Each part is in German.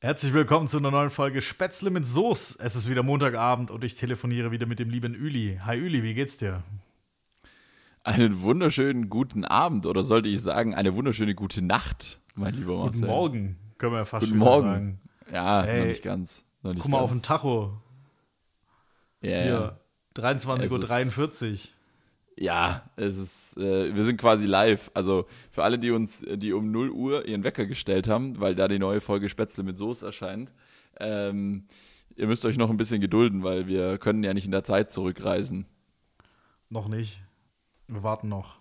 Herzlich willkommen zu einer neuen Folge Spätzle mit Soße. Es ist wieder Montagabend und ich telefoniere wieder mit dem lieben Üli. Hi Üli, wie geht's dir? Einen wunderschönen guten Abend oder sollte ich sagen, eine wunderschöne gute Nacht, mein lieber Marcel. Guten Morgen, können wir ja fast Guten schon Morgen. sagen. Ja, Hey, noch nicht ganz. Noch nicht Guck mal auf den ganz. Tacho. Hier, 23.43 Es Uhr. Ja, es ist, äh, wir sind quasi live. Also für alle, die uns, die um 0 Uhr ihren Wecker gestellt haben, weil da die neue Folge Spätzle mit Soße erscheint, ähm, ihr müsst euch noch ein bisschen gedulden, weil wir können ja nicht in der Zeit zurückreisen. Noch nicht. Wir warten noch.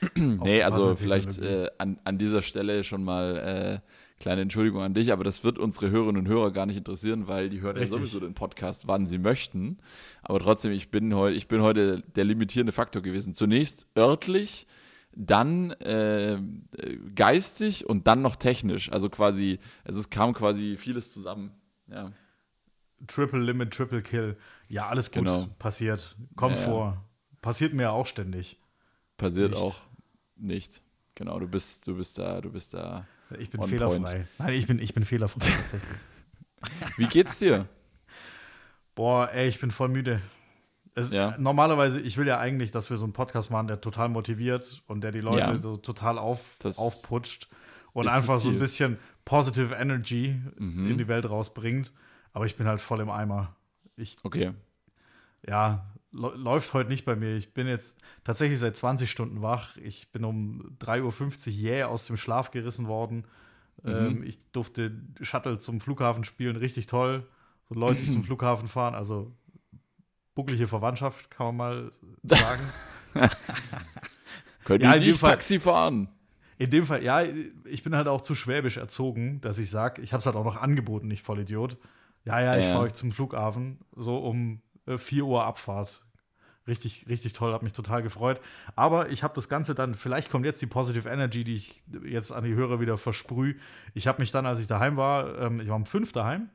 Nee, also vielleicht äh, an, an dieser Stelle schon mal äh, kleine Entschuldigung an dich, aber das wird unsere Hörerinnen und Hörer gar nicht interessieren, weil die hören Richtig. ja sowieso den Podcast, wann sie möchten. Aber trotzdem, ich bin, heu, ich bin heute der limitierende Faktor gewesen. Zunächst örtlich, dann äh, geistig und dann noch technisch. Also quasi, es ist, kam quasi vieles zusammen. Ja, Triple Limit, Triple Kill. Ja, alles gut. Genau. Passiert. Kommt Ja, ja. vor. Passiert mir ja auch ständig. passiert Nicht. auch nicht. Genau, du bist, du bist da, du bist da. Ich bin fehlerfrei. point. Nein, ich bin, ich bin fehlerfrei tatsächlich. Wie geht's dir? Boah, ey, ich bin voll müde. Es, Ja. Normalerweise, ich will ja eigentlich, dass wir so einen Podcast machen, der total motiviert und der die Leute Ja. so total auf, Das aufputscht und einfach so ein bisschen positive Energy Mhm. in die Welt rausbringt. Aber ich bin halt voll im Eimer. Ich, Okay. ja, läuft heute nicht bei mir. Ich bin jetzt tatsächlich seit 20 Stunden wach. Ich bin um 3.50 Uhr jäh aus dem Schlaf gerissen worden. Mhm. Ähm, ich durfte Shuttle zum Flughafen spielen, richtig toll. So Leute, die zum Flughafen fahren, also bucklige Verwandtschaft, kann man mal sagen. Können Ja, die nicht Fall- Taxi fahren? In dem Fall, ja, ich bin halt auch zu schwäbisch erzogen, dass ich sage, ich habe es halt auch noch angeboten, nicht Vollidiot. Ja, ja, ich Ja. fahre euch zum Flughafen, so um 4 Uhr Abfahrt. Richtig, richtig toll, hat mich total gefreut. Aber ich habe das Ganze dann, vielleicht kommt jetzt die Positive Energy, die ich jetzt an die Hörer wieder versprühe. Ich habe mich dann, als ich daheim war, ähm, ich war um fünf daheim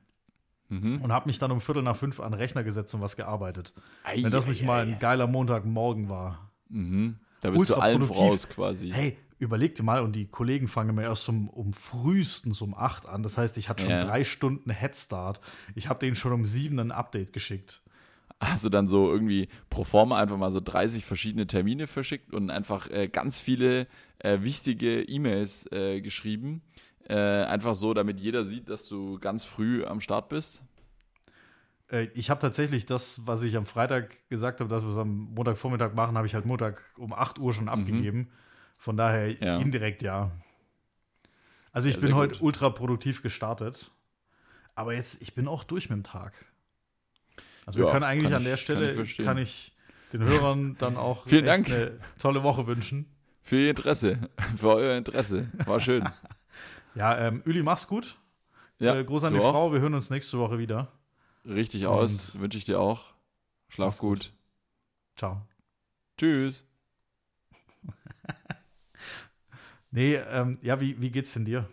Mhm. und habe mich dann um Viertel nach fünf an den Rechner gesetzt und was gearbeitet. Wenn das nicht mal ein geiler Montagmorgen war. Mhm. Da bist du allen produktiv. voraus quasi. Hey, überleg dir mal, und die Kollegen fangen immer erst um, um frühestens um 8 an. Das heißt, ich hatte schon Ja. drei Stunden Headstart. Ich habe denen schon um 7 ein Update geschickt. Hast du dann so irgendwie pro forma einfach mal so 30 verschiedene Termine verschickt und einfach äh, ganz viele äh, wichtige E-Mails äh, geschrieben? Äh, einfach so, damit jeder sieht, dass du ganz früh am Start bist? Äh, ich habe tatsächlich das, was ich am Freitag gesagt habe, dass wir es am Montagvormittag machen, habe ich halt Montag um 8 Uhr schon abgegeben. Von daher Mhm. Ja. indirekt ja. Also ich Ja, bin heute ultra produktiv gestartet. Aber jetzt, ich bin auch durch mit dem Tag. Also wir Ja, können eigentlich kann an der ich- kann Stelle, ich verstehen. kann ich den Hörern dann auch Vielen Dank. eine tolle Woche wünschen. Für Ihr Interesse, für euer Interesse. War schön. Ja, ähm, Uli, mach's gut. Ja, äh, Gruß an die auch. Frau. Wir hören uns nächste Woche wieder. Richtig aus, wünsche ich dir auch. Schlaf gut. gut. Ciao. Tschüss. Nee, ähm, ja, wie, wie geht's denn dir?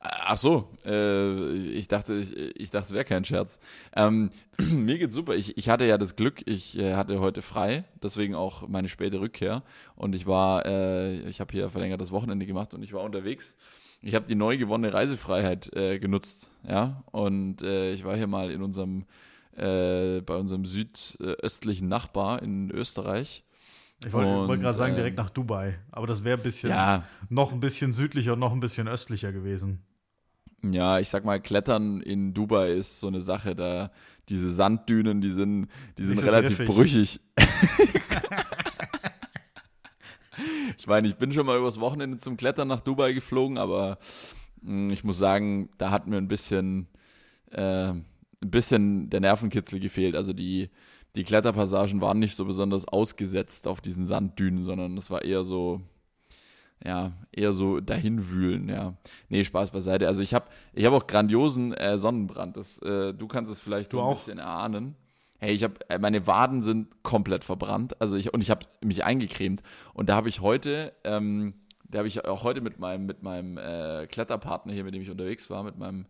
Ach so, äh, ich dachte, ich, ich dachte, es wäre kein Scherz. Ähm, mir geht's super. Ich, ich hatte ja das Glück, ich äh, hatte heute frei, deswegen auch meine späte Rückkehr. Und ich war, äh, ich habe hier verlängertes Wochenende gemacht und ich war unterwegs. Ich habe die neu gewonnene Reisefreiheit äh, genutzt, ja. Und äh, ich war hier mal in unserem, äh, bei unserem südöstlichen Nachbar in Österreich. Ich wollte wollt gerade sagen, ähm, direkt nach Dubai. Aber das wäre ein bisschen, Ja, noch ein bisschen südlicher und noch ein bisschen östlicher gewesen. Ja, ich sag mal, Klettern in Dubai ist so eine Sache, da diese Sanddünen, die sind, die sind so relativ griffig. brüchig. ich meine, ich bin schon mal übers Wochenende zum Klettern nach Dubai geflogen, aber mh, ich muss sagen, da hat mir ein bisschen, äh, ein bisschen der Nervenkitzel gefehlt. Also die, die Kletterpassagen waren nicht so besonders ausgesetzt auf diesen Sanddünen, sondern es war eher so, ja, eher so dahinwühlen, ja. Nee, Spaß beiseite. Also ich habe ich hab auch grandiosen äh, Sonnenbrand. Das, äh, du kannst es vielleicht Du so ein auch? bisschen erahnen. Hey, ich habe äh, meine Waden sind komplett verbrannt. Also ich und ich habe mich eingecremt und da habe ich heute ähm, da habe ich auch heute mit meinem mit meinem äh, Kletterpartner hier, mit dem ich unterwegs war, mit meinem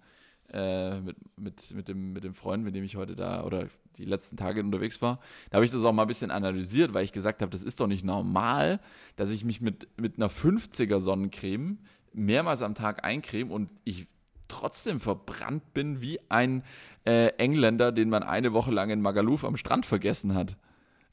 äh, mit, mit, mit, dem, mit dem Freund, mit dem ich heute da oder die letzten Tage unterwegs war, da habe ich das auch mal ein bisschen analysiert, weil ich gesagt habe, das ist doch nicht normal, dass ich mich mit, mit einer 50er Sonnencreme mehrmals am Tag eincreme und ich trotzdem verbrannt bin wie ein äh, Engländer, den man eine Woche lang in Magaluf am Strand vergessen hat.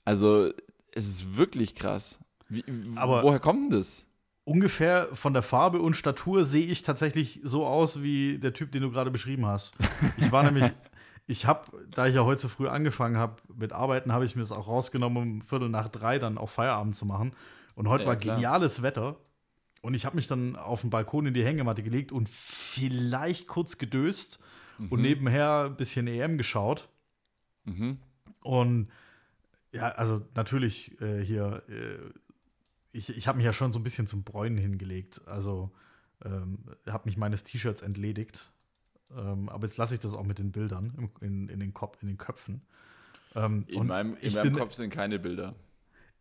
Also es ist wirklich krass. Wie, Aber woher kommt denn das? Ungefähr von der Farbe und Statur sehe ich tatsächlich so aus wie der Typ, den du gerade beschrieben hast. Ich war nämlich, ich habe, da ich ja heute so früh angefangen habe mit Arbeiten, habe ich mir es auch rausgenommen, um Viertel nach drei dann auch Feierabend zu machen. Und heute Ja, war klar. geniales Wetter. Und ich habe mich dann auf den Balkon in die Hängematte gelegt und vielleicht kurz gedöst und nebenher ein bisschen EM geschaut. Mhm. Und ja, also natürlich äh, hier, äh, ich, ich habe mich ja schon so ein bisschen zum Bräunen hingelegt. Also ähm, habe mich meines T-Shirts entledigt. Ähm, aber jetzt lasse ich das auch mit den Bildern in, in, den Kopf, in den Köpfen. Ähm, In meinem, in ich, meinem bin, Kopf sind keine Bilder.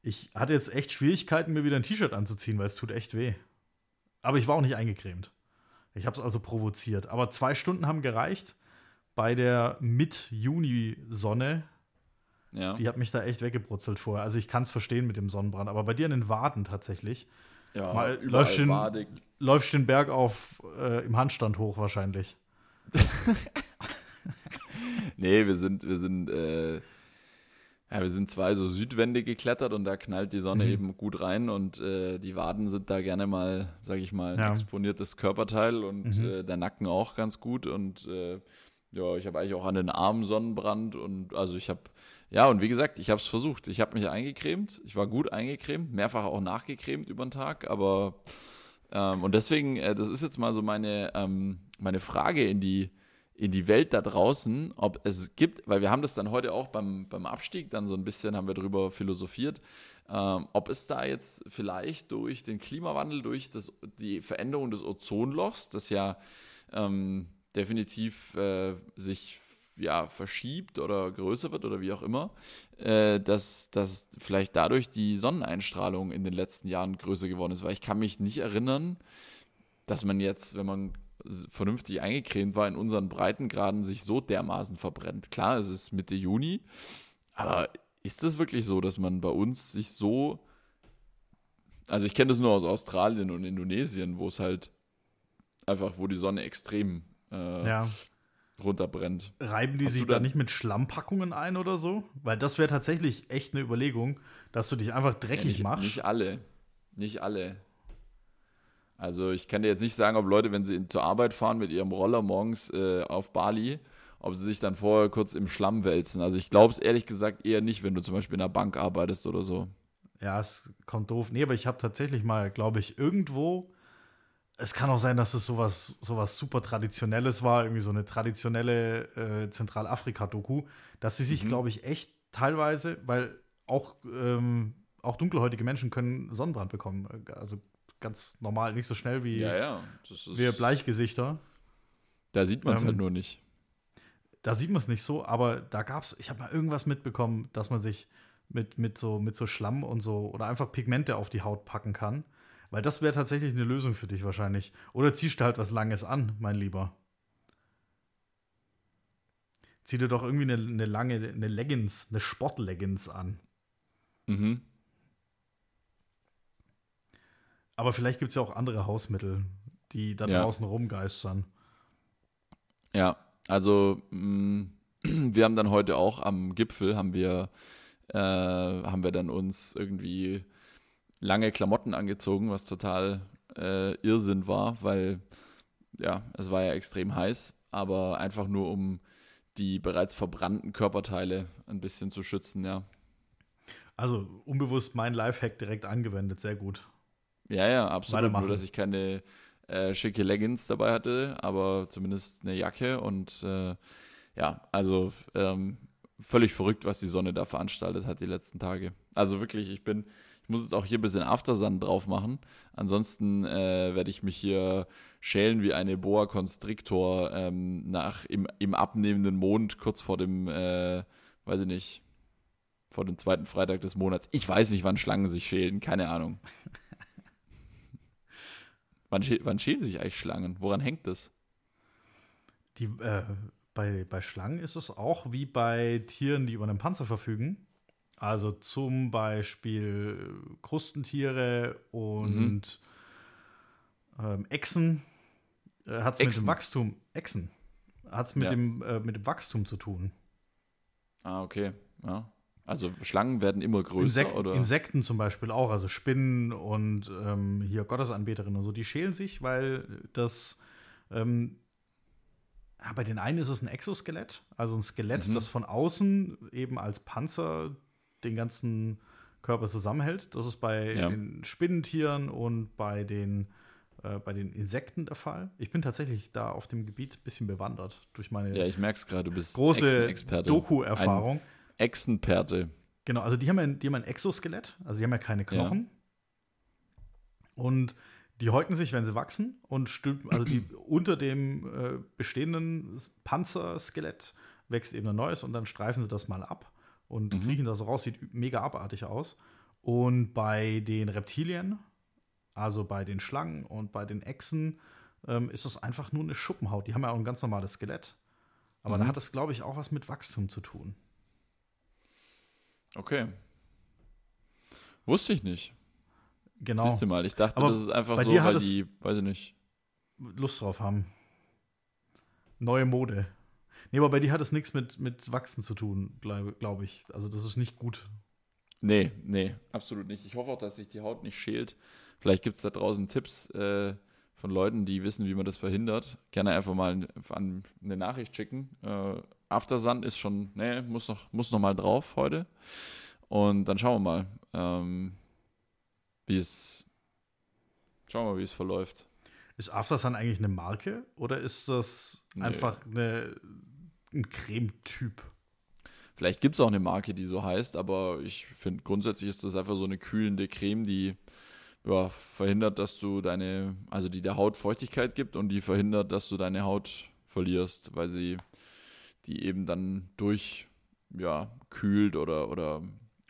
ich hatte jetzt echt Schwierigkeiten, mir wieder ein T-Shirt anzuziehen, weil es tut echt weh. Aber ich war auch nicht eingecremt. Ich habe es also provoziert. Aber zwei Stunden haben gereicht. Bei der Mid-Juni-Sonne Ja, die hat mich da echt weggebrutzelt vorher. Also ich kann es verstehen mit dem Sonnenbrand, aber bei dir in den Waden tatsächlich. ja mal läufst badig. Läufst den Berg auf äh, im Handstand hoch wahrscheinlich. Nee, wir sind, wir sind, äh, ja, wir sind zwei so Südwände geklettert und da knallt die Sonne Mhm. eben gut rein und äh, die Waden sind da gerne mal, sag ich mal, ein Ja. exponiertes Körperteil und Mhm. äh, der Nacken auch ganz gut und äh, ja, ich habe eigentlich auch an den Armen Sonnenbrand und also ich habe, ja, und wie gesagt, ich habe es versucht. Ich habe mich eingecremt, ich war gut eingecremt, mehrfach auch nachgecremt über den Tag, aber ähm, und deswegen, äh, das ist jetzt mal so meine, ähm, meine Frage in die, in die Welt da draußen, ob es gibt, weil wir haben das dann heute auch beim, beim Abstieg dann so ein bisschen, haben wir drüber philosophiert, ähm, ob es da jetzt vielleicht durch den Klimawandel, durch das, die Veränderung des Ozonlochs, das ja ähm, definitiv äh, sich ja, verschiebt oder größer wird oder wie auch immer, äh, dass, dass vielleicht dadurch die Sonneneinstrahlung in den letzten Jahren größer geworden ist. Weil ich kann mich nicht erinnern, dass man jetzt, wenn man vernünftig eingecremt war, in unseren Breitengraden sich so dermaßen verbrennt. Klar, es ist Mitte Juni, aber ist es wirklich so, dass man bei uns sich so. Also ich kenne das nur aus Australien und Indonesien, wo es halt einfach, wo die Sonne extrem äh, Ja. Runterbrennt. Reiben die Hast sich da nicht mit Schlammpackungen ein oder so? Weil das wäre tatsächlich echt eine Überlegung, dass du dich einfach Ja, dreckig nicht, machst. Nicht alle. Nicht alle. Also ich kann dir jetzt nicht sagen, ob Leute, wenn sie zur Arbeit fahren mit ihrem Roller morgens äh, auf Bali, ob sie sich dann vorher kurz im Schlamm wälzen. Also ich glaube es ehrlich gesagt eher nicht, wenn du zum Beispiel in einer Bank arbeitest oder so. Ja, es kommt doof. Nee, aber ich habe tatsächlich mal, glaube ich, irgendwo. Es kann auch sein, dass es sowas, sowas super Traditionelles war, irgendwie so eine traditionelle äh, Zentralafrika-Doku, dass sie Mhm. sich, glaube ich, echt teilweise, weil auch, ähm, auch dunkelhäutige Menschen können Sonnenbrand bekommen. Äh, Also ganz normal, nicht so schnell wie Ja, ja. Wir Bleichgesichter. Da sieht man es Ähm, halt nur nicht. Da sieht man es nicht so, aber da gab es, ich habe mal irgendwas mitbekommen, dass man sich mit, mit, so, mit so Schlamm und so oder einfach Pigmente auf die Haut packen kann. Weil das wäre tatsächlich eine Lösung für dich wahrscheinlich. Oder ziehst du halt was Langes an, mein Lieber. Zieh dir doch irgendwie eine, eine lange, eine Leggings, eine Sportleggings an. Mhm. Aber vielleicht gibt es ja auch andere Hausmittel, die da Ja. draußen rumgeistern. Ja, also mh, wir haben dann heute auch am Gipfel haben wir äh, haben wir dann uns irgendwie lange Klamotten angezogen, was total äh, Irrsinn war, weil ja, es war ja extrem heiß, aber einfach nur um die bereits verbrannten Körperteile ein bisschen zu schützen, ja. Also unbewusst mein Lifehack direkt angewendet, sehr gut. Ja, ja, absolut. Nur, dass ich keine äh, schicke Leggings dabei hatte, aber zumindest eine Jacke und äh, ja, also ähm, völlig verrückt, was die Sonne da veranstaltet hat die letzten Tage. Also wirklich, ich bin, muss jetzt auch hier ein bisschen Aftersun drauf machen. Ansonsten äh, werde ich mich hier schälen wie eine Boa Constrictor ähm, nach im, im abnehmenden Mond kurz vor dem, äh, weiß ich nicht, vor dem zweiten Freitag des Monats. Ich weiß nicht, wann Schlangen sich schälen, keine Ahnung. Wann, wann schälen sich eigentlich Schlangen? Woran hängt das? Die, äh, bei, bei Schlangen ist es auch wie bei Tieren, die über einen Panzer verfügen. Also zum Beispiel Krustentiere und Ähm, Echsen äh, hat es mit dem Wachstum, Echsen, hat es mit, Ja. dem, äh, mit dem Wachstum zu tun. Ah, okay. Ja. Also Schlangen werden immer größer, Insek oder? Insekten zum Beispiel auch, also Spinnen und ähm, hier Gottesanbeterinnen und so, die schälen sich, weil das ähm, bei den einen ist es ein Exoskelett, also ein Skelett, Mhm. das von außen eben als Panzer den ganzen Körper zusammenhält. Das ist bei Ja. den Spinnentieren und bei den, äh, bei den Insekten der Fall. Ich bin tatsächlich da auf dem Gebiet ein bisschen bewandert durch meine ja, ich merke es gerade, du bist große. Doku-Erfahrung. Echsenperte. Genau, also die haben, ja, die haben ein Exoskelett, also die haben ja keine Knochen. Und die häuten sich, wenn sie wachsen und stülpen, also die unter dem äh, bestehenden Panzerskelett wächst eben ein neues und dann streifen sie das mal ab und Mhm. kriechen das so raus, sieht mega abartig aus. Und bei den Reptilien, also bei den Schlangen und bei den Echsen, ähm, ist das einfach nur eine Schuppenhaut. Die haben ja auch ein ganz normales Skelett. Aber da Mhm. hat das, glaube ich, auch was mit Wachstum zu tun. Okay. Wusste ich nicht. Genau. Siehst du mal, ich dachte, Aber das ist einfach so, weil die, weiß ich nicht. Lust drauf haben. Neue Mode. Nee, aber bei dir hat es nichts mit, mit Wachsen zu tun, glaube glaub ich. Also das ist nicht gut. Nee, nee, absolut nicht. Ich hoffe auch, dass sich die Haut nicht schält. Vielleicht gibt es da draußen Tipps äh, von Leuten, die wissen, wie man das verhindert. Gerne einfach mal an- eine Nachricht schicken. Äh, Aftersun ist schon, nee, muss noch, muss noch mal drauf heute. Und dann schauen wir mal, ähm, wie es, schauen wir mal, wie es verläuft. Ist Aftersun eigentlich eine Marke oder ist das Nee. einfach eine, ein Cremetyp? Vielleicht gibt es auch eine Marke, die so heißt, aber ich finde grundsätzlich ist das einfach so eine kühlende Creme, die ja, verhindert, dass du deine, also die der Haut Feuchtigkeit gibt und die verhindert, dass du deine Haut verlierst, weil sie die eben dann durch, ja, kühlt oder, oder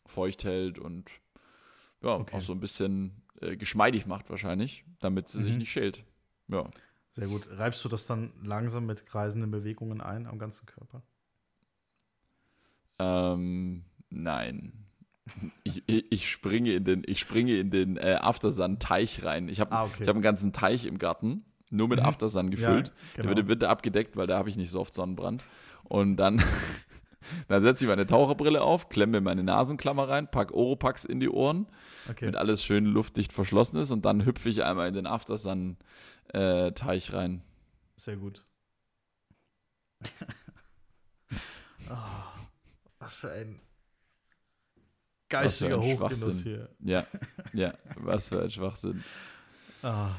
feucht hält und ja, Okay. auch so ein bisschen äh, geschmeidig macht wahrscheinlich, damit sie sich Mhm. nicht schält. Ja. Sehr gut. Reibst du das dann langsam mit kreisenden Bewegungen ein am ganzen Körper? Ähm, nein. Ich, ich, springe in den, ich springe in den äh, Aftersun-Teich rein. Ich habe Ah, okay. ich hab einen ganzen Teich im Garten, nur mit Mhm. Aftersun gefüllt. Ja, Der genau. wird im Winter abgedeckt, weil da habe ich nicht so oft Sonnenbrand. Und dann, dann setze ich meine Taucherbrille auf, klemme meine Nasenklammer rein, pack Oropax in die Ohren, Okay. damit alles schön luftdicht verschlossen ist und dann hüpfe ich einmal in den Aftersun-Teich rein. Sehr gut. Ah, was für ein geistiger ein Hochgenuss hier. Ja, ja, was für ein Schwachsinn. Ah.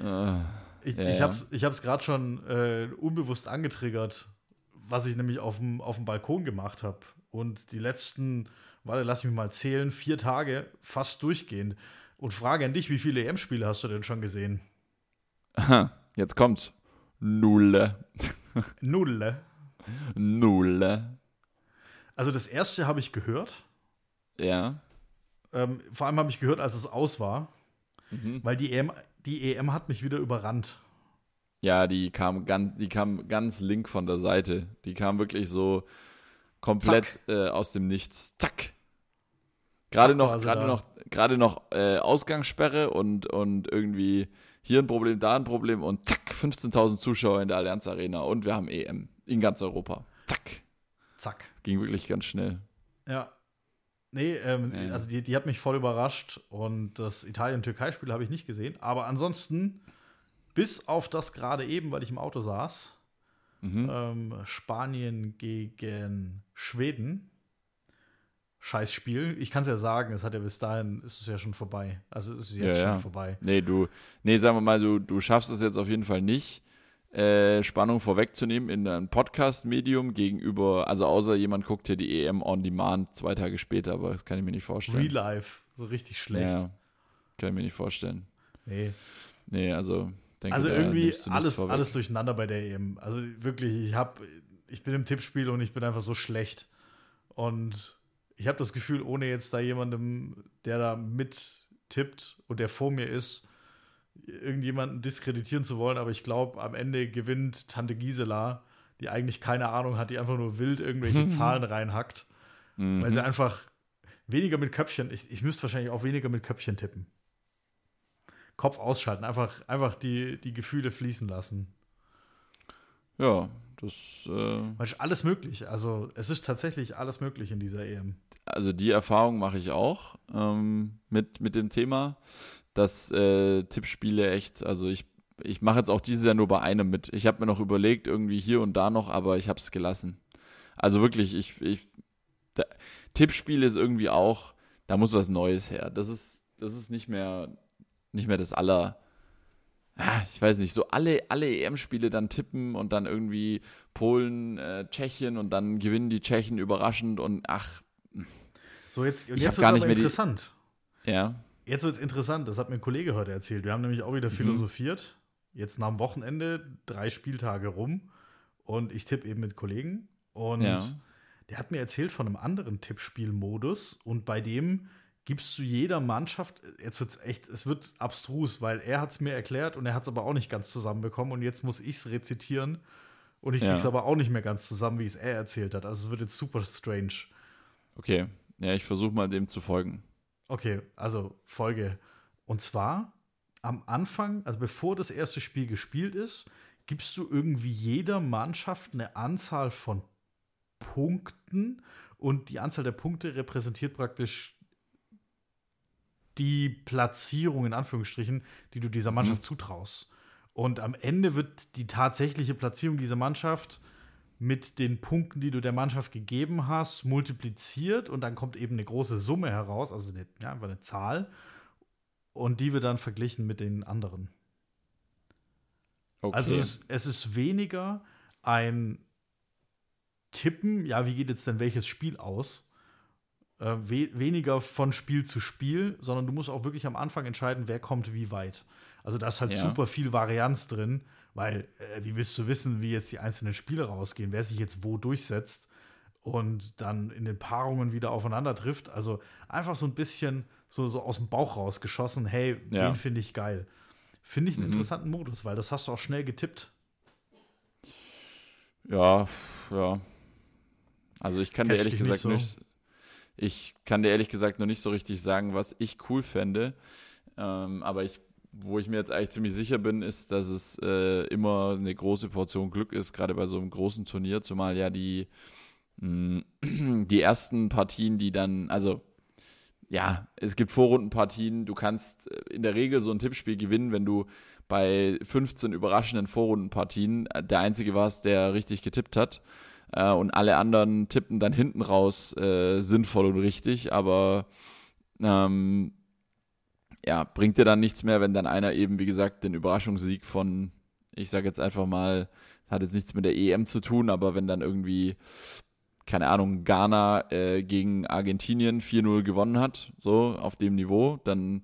Äh, Ich, Ja, ich ich hab's gerade schon äh, unbewusst angetriggert, was ich nämlich auf dem, auf dem Balkon gemacht habe. Und die letzten, warte, lass mich mal zählen, vier Tage fast durchgehend. Und Frage an dich, wie viele EM-Spiele hast du denn schon gesehen? Aha, jetzt kommt's. Nulle. Null. Nulle. Also das erste habe ich gehört. Ja. Ähm, vor allem habe ich gehört, als es aus war. Mhm. Weil die EM, die EM hat mich wieder überrannt. Ja, die kam ganz, die kam ganz link von der Seite. Die kam wirklich so komplett äh, aus dem Nichts. Zack. Gerade Zack noch, gerade noch, gerade noch äh, Ausgangssperre und, und irgendwie hier ein Problem, da ein Problem und zack, 15.000 Zuschauer in der Allianz Arena und wir haben EM in ganz Europa. Zack. Zack. Ging wirklich ganz schnell. Ja. Nee, ähm, also die, die hat mich voll überrascht und das Italien-Türkei-Spiel habe ich nicht gesehen. Aber ansonsten, bis auf das gerade eben, weil ich im Auto saß, Mhm. ähm, Spanien gegen Schweden. Scheiß Spiel. Ich kann es ja sagen, es hat ja bis dahin, ist es ja schon vorbei. Also es ist jetzt Ja, schon ja. vorbei. Nee, du, nee, sagen wir mal so, du schaffst es jetzt auf jeden Fall nicht, äh, Spannung vorwegzunehmen in einem Podcast-Medium gegenüber, also außer jemand guckt hier die EM on Demand zwei Tage später, aber das kann ich mir nicht vorstellen. Real Life, so richtig schlecht. Ja, kann ich mir nicht vorstellen. Nee. Nee, also denke Also irgendwie alles, vorweg. alles durcheinander bei der EM. Also wirklich, ich hab, ich bin im Tippspiel und ich bin einfach so schlecht. Und ich habe das Gefühl, ohne jetzt da jemandem, der da mittippt und der vor mir ist, irgendjemanden diskreditieren zu wollen, aber ich glaube, am Ende gewinnt Tante Gisela, die eigentlich keine Ahnung hat, die einfach nur wild irgendwelche Zahlen reinhackt, Mhm. weil sie einfach weniger mit Köpfchen, ich, ich müsste wahrscheinlich auch weniger mit Köpfchen tippen. Kopf ausschalten, einfach, einfach die, die Gefühle fließen lassen. Ja, das. Äh, alles möglich. Also es ist tatsächlich alles möglich in dieser EM. Also die Erfahrung mache ich auch ähm, mit, mit dem Thema, dass äh, Tippspiele echt, also ich, ich mache jetzt auch dieses Jahr nur bei einem mit. Ich habe mir noch überlegt, irgendwie hier und da noch, aber ich habe es gelassen. Also wirklich, ich, ich da, Tippspiel ist irgendwie auch, da muss was Neues her. Das ist, das ist nicht mehr, nicht mehr das aller, ich weiß nicht, so alle, alle EM-Spiele dann tippen und dann irgendwie Polen, äh, Tschechien und dann gewinnen die Tschechen überraschend und ach. So, jetzt, Ich jetzt nicht aber mehr die- interessant. Ja, Jetzt wird es interessant, das hat mir ein Kollege heute erzählt. Wir haben nämlich auch wieder Mhm. philosophiert. Jetzt nach dem Wochenende, drei Spieltage rum. Und ich tippe eben mit Kollegen. Und Ja. der hat mir erzählt von einem anderen Tippspielmodus. Und bei dem gibst du jeder Mannschaft, jetzt wird es echt, es wird abstrus, weil er hat es mir erklärt und er hat es aber auch nicht ganz zusammenbekommen. Und jetzt muss ich es rezitieren. Und ich Ja. krieg's aber auch nicht mehr ganz zusammen, wie es er erzählt hat. Also es wird jetzt super strange. okay. Ja, ich versuche mal dem zu folgen. Okay, also Folge. Und zwar am Anfang, also bevor das erste Spiel gespielt ist, gibst du irgendwie jeder Mannschaft eine Anzahl von Punkten und die Anzahl der Punkte repräsentiert praktisch die Platzierung in Anführungsstrichen, die du dieser Mannschaft zutraust. Und am Ende wird die tatsächliche Platzierung dieser Mannschaft mit den Punkten, die du der Mannschaft gegeben hast, multipliziert und dann kommt eben eine große Summe heraus, also eine, ja, einfach eine Zahl. Und die wird dann verglichen mit den anderen. Okay. Also es, es ist weniger ein Tippen, ja, wie geht jetzt denn welches Spiel aus? Äh, we weniger von Spiel zu Spiel, sondern du musst auch wirklich am Anfang entscheiden, wer kommt wie weit. Also da ist halt Ja. super viel Varianz drin, weil äh, wie willst du wissen, wie jetzt die einzelnen Spiele rausgehen, wer sich jetzt wo durchsetzt und dann in den Paarungen wieder aufeinander trifft. Also einfach so ein bisschen so, so aus dem Bauch rausgeschossen, hey, Ja. den finde ich geil. Finde ich einen Mhm. interessanten Modus, weil das hast du auch schnell getippt. Ja, ja. Also ich kann dir Catch ehrlich dich nicht gesagt so. nicht, ich kann dir ehrlich gesagt noch nicht so richtig sagen, was ich cool fände. Ähm, aber ich, wo ich mir jetzt eigentlich ziemlich sicher bin, ist, dass es äh, immer eine große Portion Glück ist, gerade bei so einem großen Turnier, zumal ja die, mh, die ersten Partien, die dann, also ja, es gibt Vorrundenpartien, du kannst äh, in der Regel so ein Tippspiel gewinnen, wenn du bei 15 überraschenden Vorrundenpartien äh, der Einzige warst, der richtig getippt hat. Äh, und alle anderen tippen dann hinten raus äh, sinnvoll und richtig, aber ähm, ja, bringt dir dann nichts mehr, wenn dann einer eben, wie gesagt, den Überraschungssieg von, ich sage jetzt einfach mal, hat jetzt nichts mit der EM zu tun, aber wenn dann irgendwie, keine Ahnung, Ghana äh, gegen Argentinien 4-0 gewonnen hat, so auf dem Niveau, dann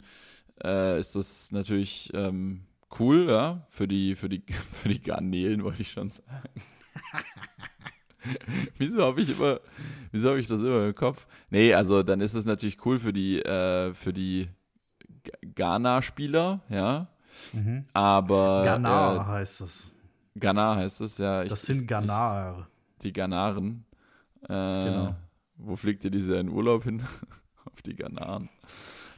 äh, ist das natürlich ähm, cool, ja, für die, für die, für die Garnelen, wollte ich schon sagen. wieso habe ich immer, wieso habe ich das immer im Kopf? Nee, also dann ist es natürlich cool für die, äh, für die Ghana-Spieler, ja. Aber Ghana äh, heißt es. Ghana heißt es, ja. Ich, Das sind Ghanaer. Die Ghanaren. Äh, Genau. Wo fliegt ihr diese in Urlaub hin? Auf die Ghanaren.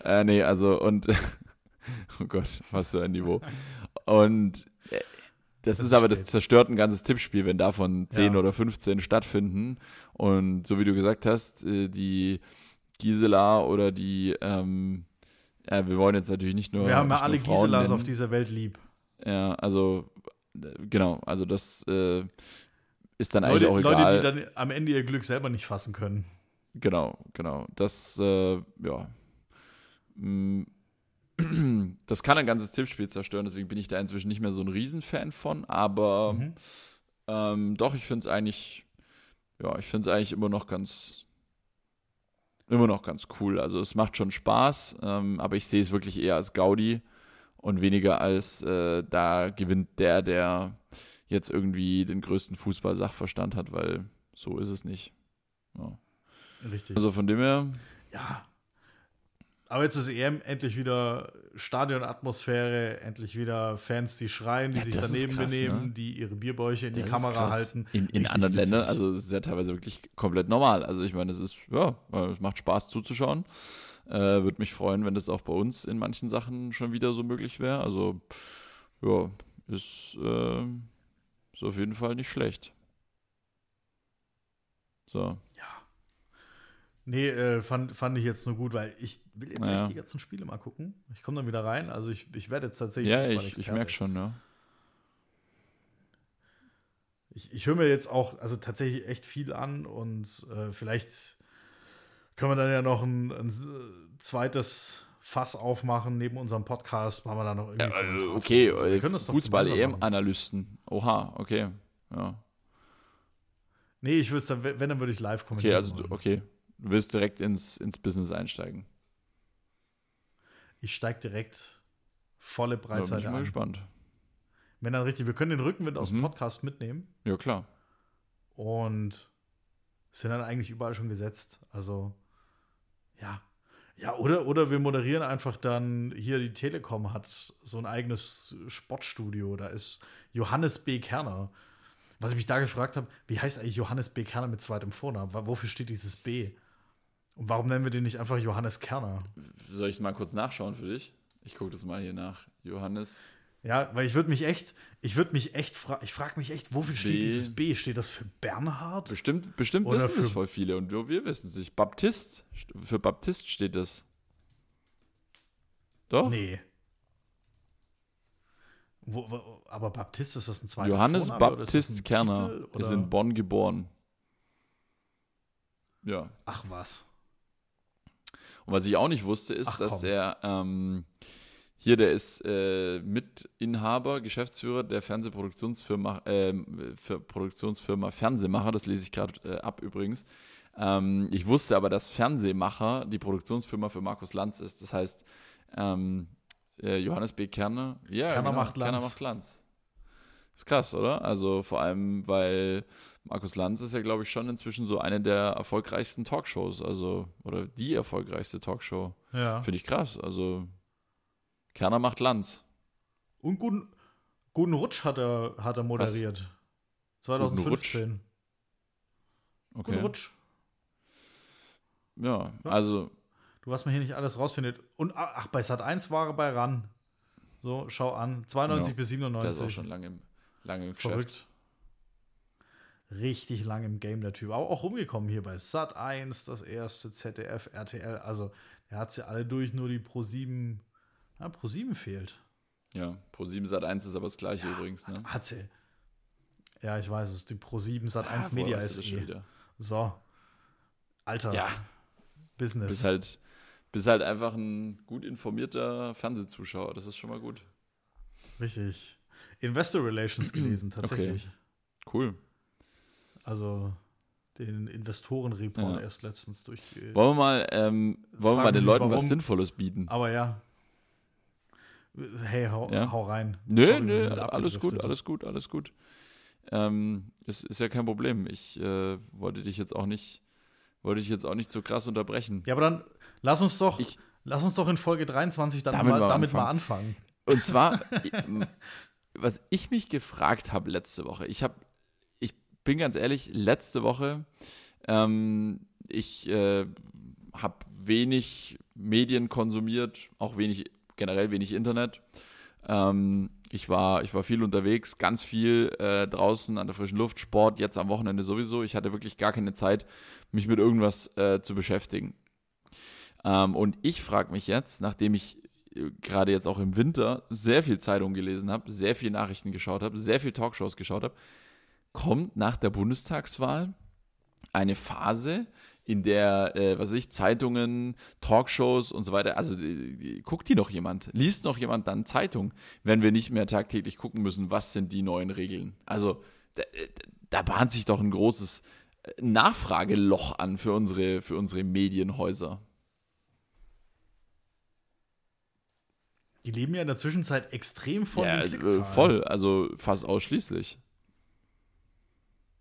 Äh, nee, also und oh Gott, was für ein Niveau. Und das, Das ist aber das zerstört ein ganzes Tippspiel, wenn davon 10 Ja. oder 15 stattfinden. Und so wie du gesagt hast, äh, die Gisela oder die, ähm, ja, wir wollen jetzt natürlich nicht nur. Wir haben ja alle Giselas nennen. auf dieser Welt lieb. Ja, also äh, genau, also das äh, ist dann eigentlich Leute, auch Leute, egal. die dann am Ende ihr Glück selber nicht fassen können. genau, genau. Das, äh, ja. Mm, Das kann ein ganzes Tippspiel zerstören, deswegen bin ich da inzwischen nicht mehr so ein Riesenfan von, aber Mhm. ähm, doch, ich finde es eigentlich, ja, ich finde es eigentlich immer noch ganz, immer noch ganz cool. Also es macht schon Spaß, ähm, aber ich sehe es wirklich eher als Gaudi und weniger als äh, da gewinnt der, der jetzt irgendwie den größten Fußball-Sachverstand hat, weil so ist es nicht. Ja. Richtig. Also von dem her, ja. Aber jetzt ist EM endlich wieder Stadionatmosphäre, endlich wieder Fans, die schreien, die Ja, sich daneben krass, benehmen, ne? die ihre Bierbäuche in die das ist Kamera halten. In, in anderen. Ländern, also es ist ja teilweise wirklich komplett normal. Also ich meine, es ist, ja, es macht Spaß zuzuschauen. Äh, Würde mich freuen, wenn das auch bei uns in manchen Sachen schon wieder so möglich wäre. Also, ja, ist, äh, ist auf jeden Fall nicht schlecht. So. Nee, äh, fand, fand ich jetzt nur gut, weil ich will jetzt Ja. echt die ganzen Spiele mal gucken. Ich komme dann wieder rein. Also ich, ich werde jetzt tatsächlich. Ja, ich, ich merke schon, ja. Ich, ich höre mir jetzt auch also tatsächlich echt viel an und äh, vielleicht können wir dann ja noch ein, ein s- zweites Fass aufmachen neben unserem Podcast. Machen wir da noch irgendwie. Ja, also, Kommentare okay, äh. Fußball-EM-Analysten. Oha, okay. Ja. Nee, ich würde es dann, wenn, dann würde ich live Okay, kommentieren. also du, wollen. okay. Du willst direkt ins, ins Business einsteigen. Ich steige direkt volle Da bin ich Breitseite mal an. gespannt. Wenn dann richtig, wir können den Rückenwind aus dem Mhm. Podcast mitnehmen Ja, klar. und sind dann eigentlich überall schon gesetzt. Also, ja. Ja, oder, oder wir moderieren einfach dann, hier die Telekom hat so ein eigenes Sportstudio. Da ist Johannes B. Kerner. Was ich mich da gefragt habe, wie heißt eigentlich Johannes B. Kerner mit zweitem Vornamen? Wofür steht dieses B? Und warum nennen wir den nicht einfach Johannes Kerner? Soll ich mal kurz nachschauen für dich? Ich gucke das mal hier nach. Johannes. Ja, weil ich würde mich echt, ich würde mich echt fragen, ich frage mich echt, wofür steht B. dieses B? Steht das für Bernhard? Bestimmt, bestimmt Oder wissen das für- voll viele und wir wissen es nicht. Baptist. Für Baptist steht das. Doch? Nee. Wo, wo, aber Baptist, ist das ein zweiter Johannes Vorname Baptist Kerner Titel, ist in Bonn geboren. Ja. Ach was. Und was ich auch nicht wusste, ist, Ach, dass komm. er ähm, hier, der ist äh, Mitinhaber, Geschäftsführer der Fernsehproduktionsfirma, für Produktionsfirma Fernsehmacher. Das lese ich gerade äh, ab übrigens. Ähm, ich wusste aber, dass Fernsehmacher die Produktionsfirma für Markus Lanz ist. Das heißt, ähm, äh, Johannes B. Kerner, ja, Kerner genau, macht Kerner Lanz. macht Lanz. Ist krass, oder? Also vor allem, weil Markus Lanz ist ja, glaube ich, schon inzwischen so eine der erfolgreichsten Talkshows, also, oder die erfolgreichste Talkshow. Ja. Finde ich krass. Also, Kerner macht Lanz. Und guten, guten Rutsch hat er, hat er moderiert. 2015. Guten Okay. Rutsch. Ja, Ja. also, Du, was man hier nicht alles rausfindet. Und ah, ach, bei Sat 1 war er bei RAN. So, schau an. 92 Ja, bis der ist 97. auch schon lange im, lange im Geschäft. Richtig lang im Game, der Typ. Aber auch rumgekommen hier bei Sat 1, das erste ZDF, RTL. Also, er hat sie alle durch, nur die Pro 7. Ja, Pro 7 fehlt. Ja, Pro 7 Sat 1 ist aber das gleiche übrigens, ne? Hat sie. Ja, ich weiß es. Die Pro 7 Sat 1 Ah, woher Media ist eh. wieder? So. Alter. Ja, Business. bist halt, bist halt einfach ein gut informierter Fernsehzuschauer. Das ist schon mal gut. Richtig. Investor Relations gelesen, tatsächlich. Cool. Also den Investorenreport Ja. erst letztens durch. Wollen wir mal, ähm, wollen wir mal den Leuten was warum- Sinnvolles bieten? Aber ja. Hey, hau, Ja. hau rein. Nö, Sorry, nö, gerade alles gut, alles gut, alles gut. Ähm, es ist ja kein Problem. Ich äh, wollte dich jetzt auch nicht, wollte dich jetzt auch nicht so krass unterbrechen. Ja, aber dann lass uns doch, Ich- lass uns doch in Folge 23 dann Damit mal, mal damit mal anfangen. Und zwar, was ich mich gefragt habe letzte Woche, ich habe, bin ganz ehrlich, letzte Woche, ähm, ich äh, habe wenig Medien konsumiert, auch wenig, generell wenig Internet. Ähm, ich, war, ich war viel unterwegs, ganz viel äh, draußen an der frischen Luft, Sport, jetzt am Wochenende sowieso. Ich hatte wirklich gar keine Zeit, mich mit irgendwas äh, zu beschäftigen. Ähm, und ich frage mich jetzt, nachdem ich äh, gerade jetzt auch im Winter sehr viel Zeitung gelesen habe, sehr viel Nachrichten geschaut habe, sehr viel Talkshows geschaut habe, kommt nach der Bundestagswahl eine Phase, in der, äh, was weiß ich, Zeitungen, Talkshows und so weiter, also die, guckt die noch jemand? Liest noch jemand dann Zeitung, wenn wir nicht mehr tagtäglich gucken müssen, was sind die neuen Regeln? Also da, da bahnt sich doch ein großes äh, Nachfrageloch an für unsere, für unsere Medienhäuser. Die leben ja in der Zwischenzeit extrem von ja, äh, voll, also fast ausschließlich.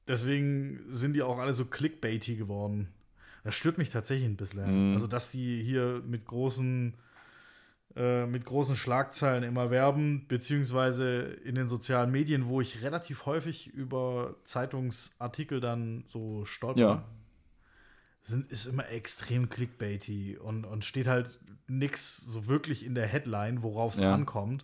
Deswegen sind die auch alle so clickbaity geworden. Das stört mich tatsächlich ein bisschen. Mhm. Also, dass die hier mit großen, äh, mit großen Schlagzeilen immer werben, beziehungsweise in den sozialen Medien, wo ich relativ häufig über Zeitungsartikel dann so stolper. Ja. sind, ist immer extrem clickbaity und, und steht halt nichts so wirklich in der Headline, worauf es Ja. ankommt,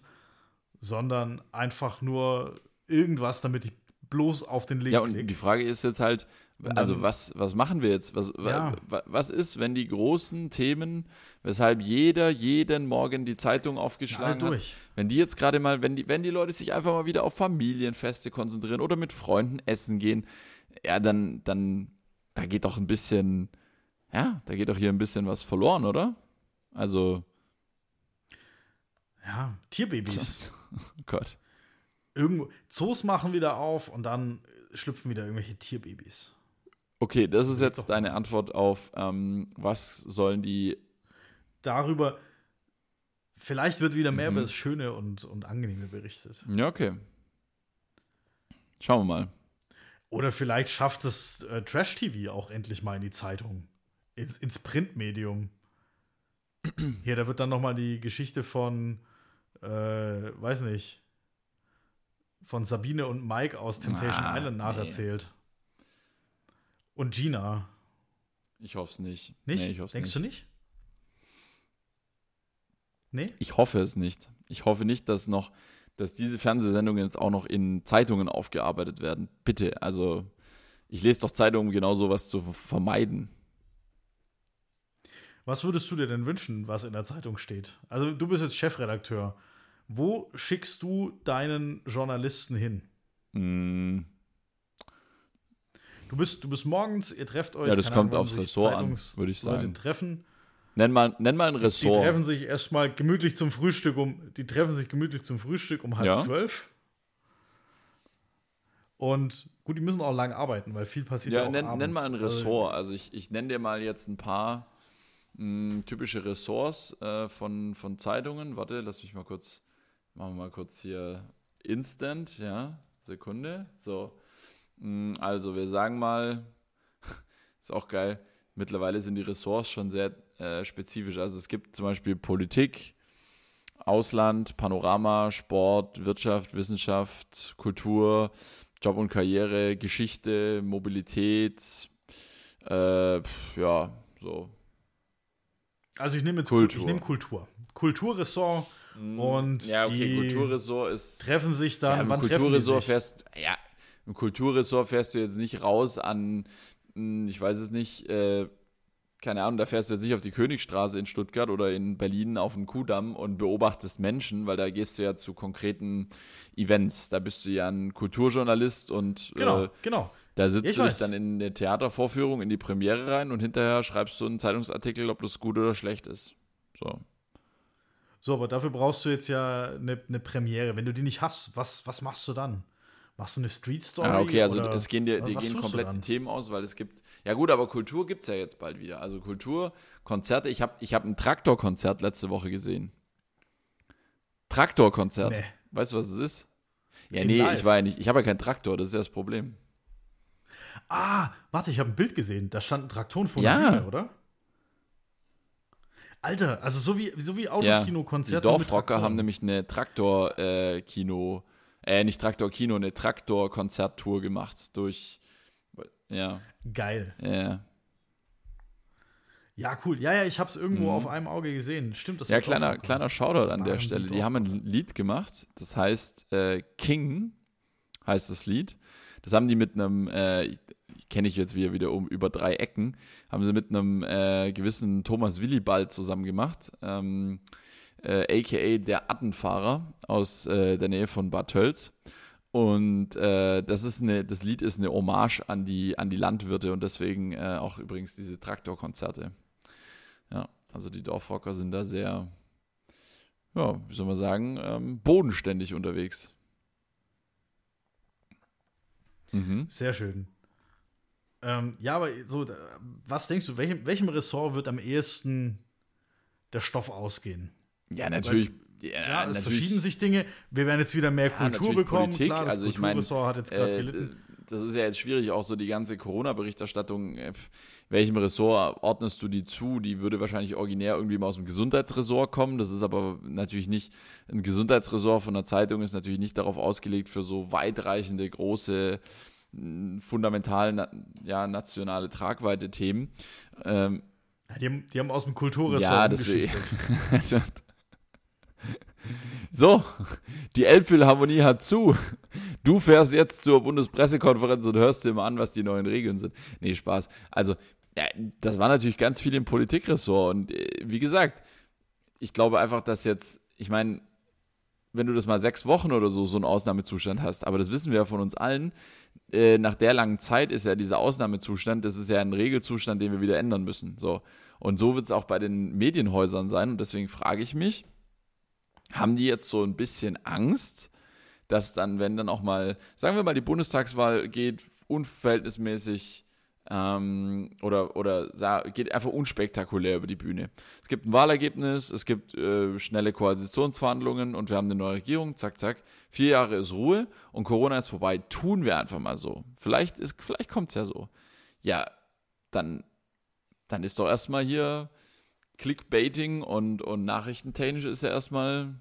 sondern einfach nur irgendwas, damit ich bloß auf den Link Ja, und klicke. die Frage ist jetzt halt, also was, was machen wir jetzt? Was, wa- Ja. wa- was ist, wenn die großen Themen, weshalb jeder jeden Morgen die Zeitung aufgeschlagen hat, durch. wenn die jetzt gerade mal, wenn die, wenn die Leute sich einfach mal wieder auf Familienfeste konzentrieren oder mit Freunden essen gehen, ja, dann, dann, da geht doch ein bisschen, ja, da geht doch hier ein bisschen was verloren, oder? Also, Ja, Tierbabys. oh Gott. Irgendwo, Zoos machen wieder auf und dann schlüpfen wieder irgendwelche Tierbabys. Okay, das ist jetzt doch deine Antwort auf, ähm, was sollen die, Darüber, vielleicht wird wieder mehr Mhm. über das Schöne und, und Angenehme berichtet. ja, okay. Schauen wir mal. Oder vielleicht schafft es äh, Trash-TV auch endlich mal in die Zeitung. Ins, ins Printmedium. Hier, da wird dann noch mal die Geschichte von, äh, weiß nicht, von Sabine und Mike aus Temptation Ah, Island nee. nacherzählt. Und Gina. Ich hoffe es nicht. Nicht? Nee, ich hoffe es Denkst nicht. du nicht? Nee? Ich hoffe es nicht. Ich hoffe nicht, dass noch, dass diese Fernsehsendungen jetzt auch noch in Zeitungen aufgearbeitet werden. Bitte, also ich lese doch Zeitungen, um genau sowas zu vermeiden. Was würdest du dir denn wünschen, was in der Zeitung steht? Also, du bist jetzt Chefredakteur. Wo schickst du deinen Journalisten hin? Mm, Du bist, du bist morgens, ihr trefft euch. Ja, das kommt wann aufs Ressort an, würde ich sagen. Treffen. nenn, mal, nenn mal ein Die Ressort. treffen sich erstmal gemütlich zum Frühstück um. Die treffen sich gemütlich zum Frühstück um halb Ja. zwölf. Und gut, die müssen auch lang arbeiten, weil viel passiert ja, Ja, auch nenn, abends. nenn mal ein Ressort. Also ich, ich nenne dir mal jetzt ein paar mh, typische Ressorts äh, von, von Zeitungen. Warte, lass mich mal kurz, machen wir mal kurz hier Instant, ja, Sekunde. So, Mh, also wir sagen mal, ist auch geil, mittlerweile sind die Ressorts schon sehr äh, spezifisch. Also es gibt zum Beispiel Politik, Ausland, Panorama, Sport, Wirtschaft, Wissenschaft, Kultur, Job und Karriere, Geschichte, Mobilität, äh, ja, so. Also ich nehme jetzt Kultur. Ich nehme Kultur. Kulturressort und ja, okay, die Kulturressort ist. treffen sich dann. ja, im wann Kulturressort fährst ja, im Kulturressort fährst du jetzt nicht raus an, mh, ich weiß es nicht, äh, keine Ahnung, da fährst du jetzt nicht auf die Königstraße in Stuttgart oder in Berlin auf den Kudamm und beobachtest Menschen, weil da gehst du ja zu konkreten Events. Da bist du ja ein Kulturjournalist und Genau, äh, genau. da sitzt ich du dich dann in eine Theatervorführung, in die Premiere rein und hinterher schreibst du einen Zeitungsartikel, ob das gut oder schlecht ist. So. So, aber dafür brauchst du jetzt ja eine, eine Premiere. Wenn du die nicht hast, was, was machst du dann? Machst du eine Street Story? Ah, okay, also oder es gehen dir, dir gehen komplett die? Themen aus, weil es gibt. Ja gut, aber Kultur gibt es ja jetzt bald wieder. Also Kultur, Konzerte. Ich habe ich hab ein Traktorkonzert letzte Woche gesehen. Traktorkonzert. Nee. Weißt du, was es ist? Ja, In nee, live. ich war ja nicht. Ich habe ja keinen Traktor, das ist ja das Problem. Ah, warte, ich habe ein Bild gesehen. Da standen Traktoren vor Ja. der Bühne, oder? Alter, also so wie, so wie Ja, Autokino-Konzerte. die nur mit Dorfrocker haben nämlich eine Traktor-Kino, äh, nicht Traktor-Kino, eine Traktor-Konzerttour gemacht durch. Ja, Geil. ja. Ja, cool. Ja, ja, ich habe es irgendwo Mhm. auf einem Auge gesehen. Stimmt, das Ja, kleiner, kleiner Shoutout an der die Stelle. Die haben ein Lied gemacht, das heißt äh, King, heißt das Lied. Das haben die mit einem, äh, kenne ich jetzt wieder, wieder um über drei Ecken, haben sie mit einem äh, gewissen Thomas Willibald zusammen gemacht, ähm, äh, aka der Attenfahrer aus äh, der Nähe von Bad Tölz. Und äh, das ist eine, das Lied ist eine Hommage an die, an die Landwirte und deswegen äh, auch übrigens diese Traktorkonzerte. Ja, also die Dorfrocker sind da sehr, ja, wie soll man sagen, ähm, bodenständig unterwegs. Mhm. Sehr schön. Ähm, ja, aber so, was denkst du, welchem, welchem Ressort wird am ehesten der Stoff ausgehen? Ja, natürlich. Ja, Ja, es natürlich. verschieden sich Dinge. Wir werden jetzt wieder mehr Ja, Kultur bekommen. Politik. Klar, das Also ich meine, Kulturressort hat jetzt gerade Äh, gelitten. das ist ja jetzt schwierig, auch so die ganze Corona-Berichterstattung. äh, Welchem Ressort ordnest du die zu? Die würde wahrscheinlich originär irgendwie mal aus dem Gesundheitsressort kommen. Das ist aber natürlich nicht, ein Gesundheitsressort von einer Zeitung ist natürlich nicht darauf ausgelegt für so weitreichende, große fundamental na, ja, nationale Tragweite-Themen. Ähm, die, haben, die haben aus dem Kulturressort ja, deswegen. so, die Elbphilharmonie hat zu. Du fährst jetzt zur Bundespressekonferenz und hörst dir mal an, was die neuen Regeln sind. Nee, Spaß. Also, ja, das war natürlich ganz viel im Politikressort. Und äh, wie gesagt, ich glaube einfach, dass jetzt, ich meine, wenn du das mal sechs Wochen oder so, so einen Ausnahmezustand hast, aber das wissen wir ja von uns allen, äh, nach der langen Zeit ist ja dieser Ausnahmezustand, das ist ja ein Regelzustand, den wir wieder ändern müssen. So. Und so wird es auch bei den Medienhäusern sein. Und deswegen frage ich mich, haben die jetzt so ein bisschen Angst, dass dann, wenn dann auch mal, sagen wir mal, die Bundestagswahl geht unverhältnismäßig ähm, oder, oder geht einfach unspektakulär über die Bühne. Es gibt ein Wahlergebnis, es gibt äh, schnelle Koalitionsverhandlungen und wir haben eine neue Regierung, zack, zack. Vier Jahre ist Ruhe und Corona ist vorbei. Tun wir einfach mal so. Vielleicht, vielleicht kommt es ja so. Ja, dann, dann ist doch erstmal hier Clickbaiting und, und nachrichtentechnisch ist ja erstmal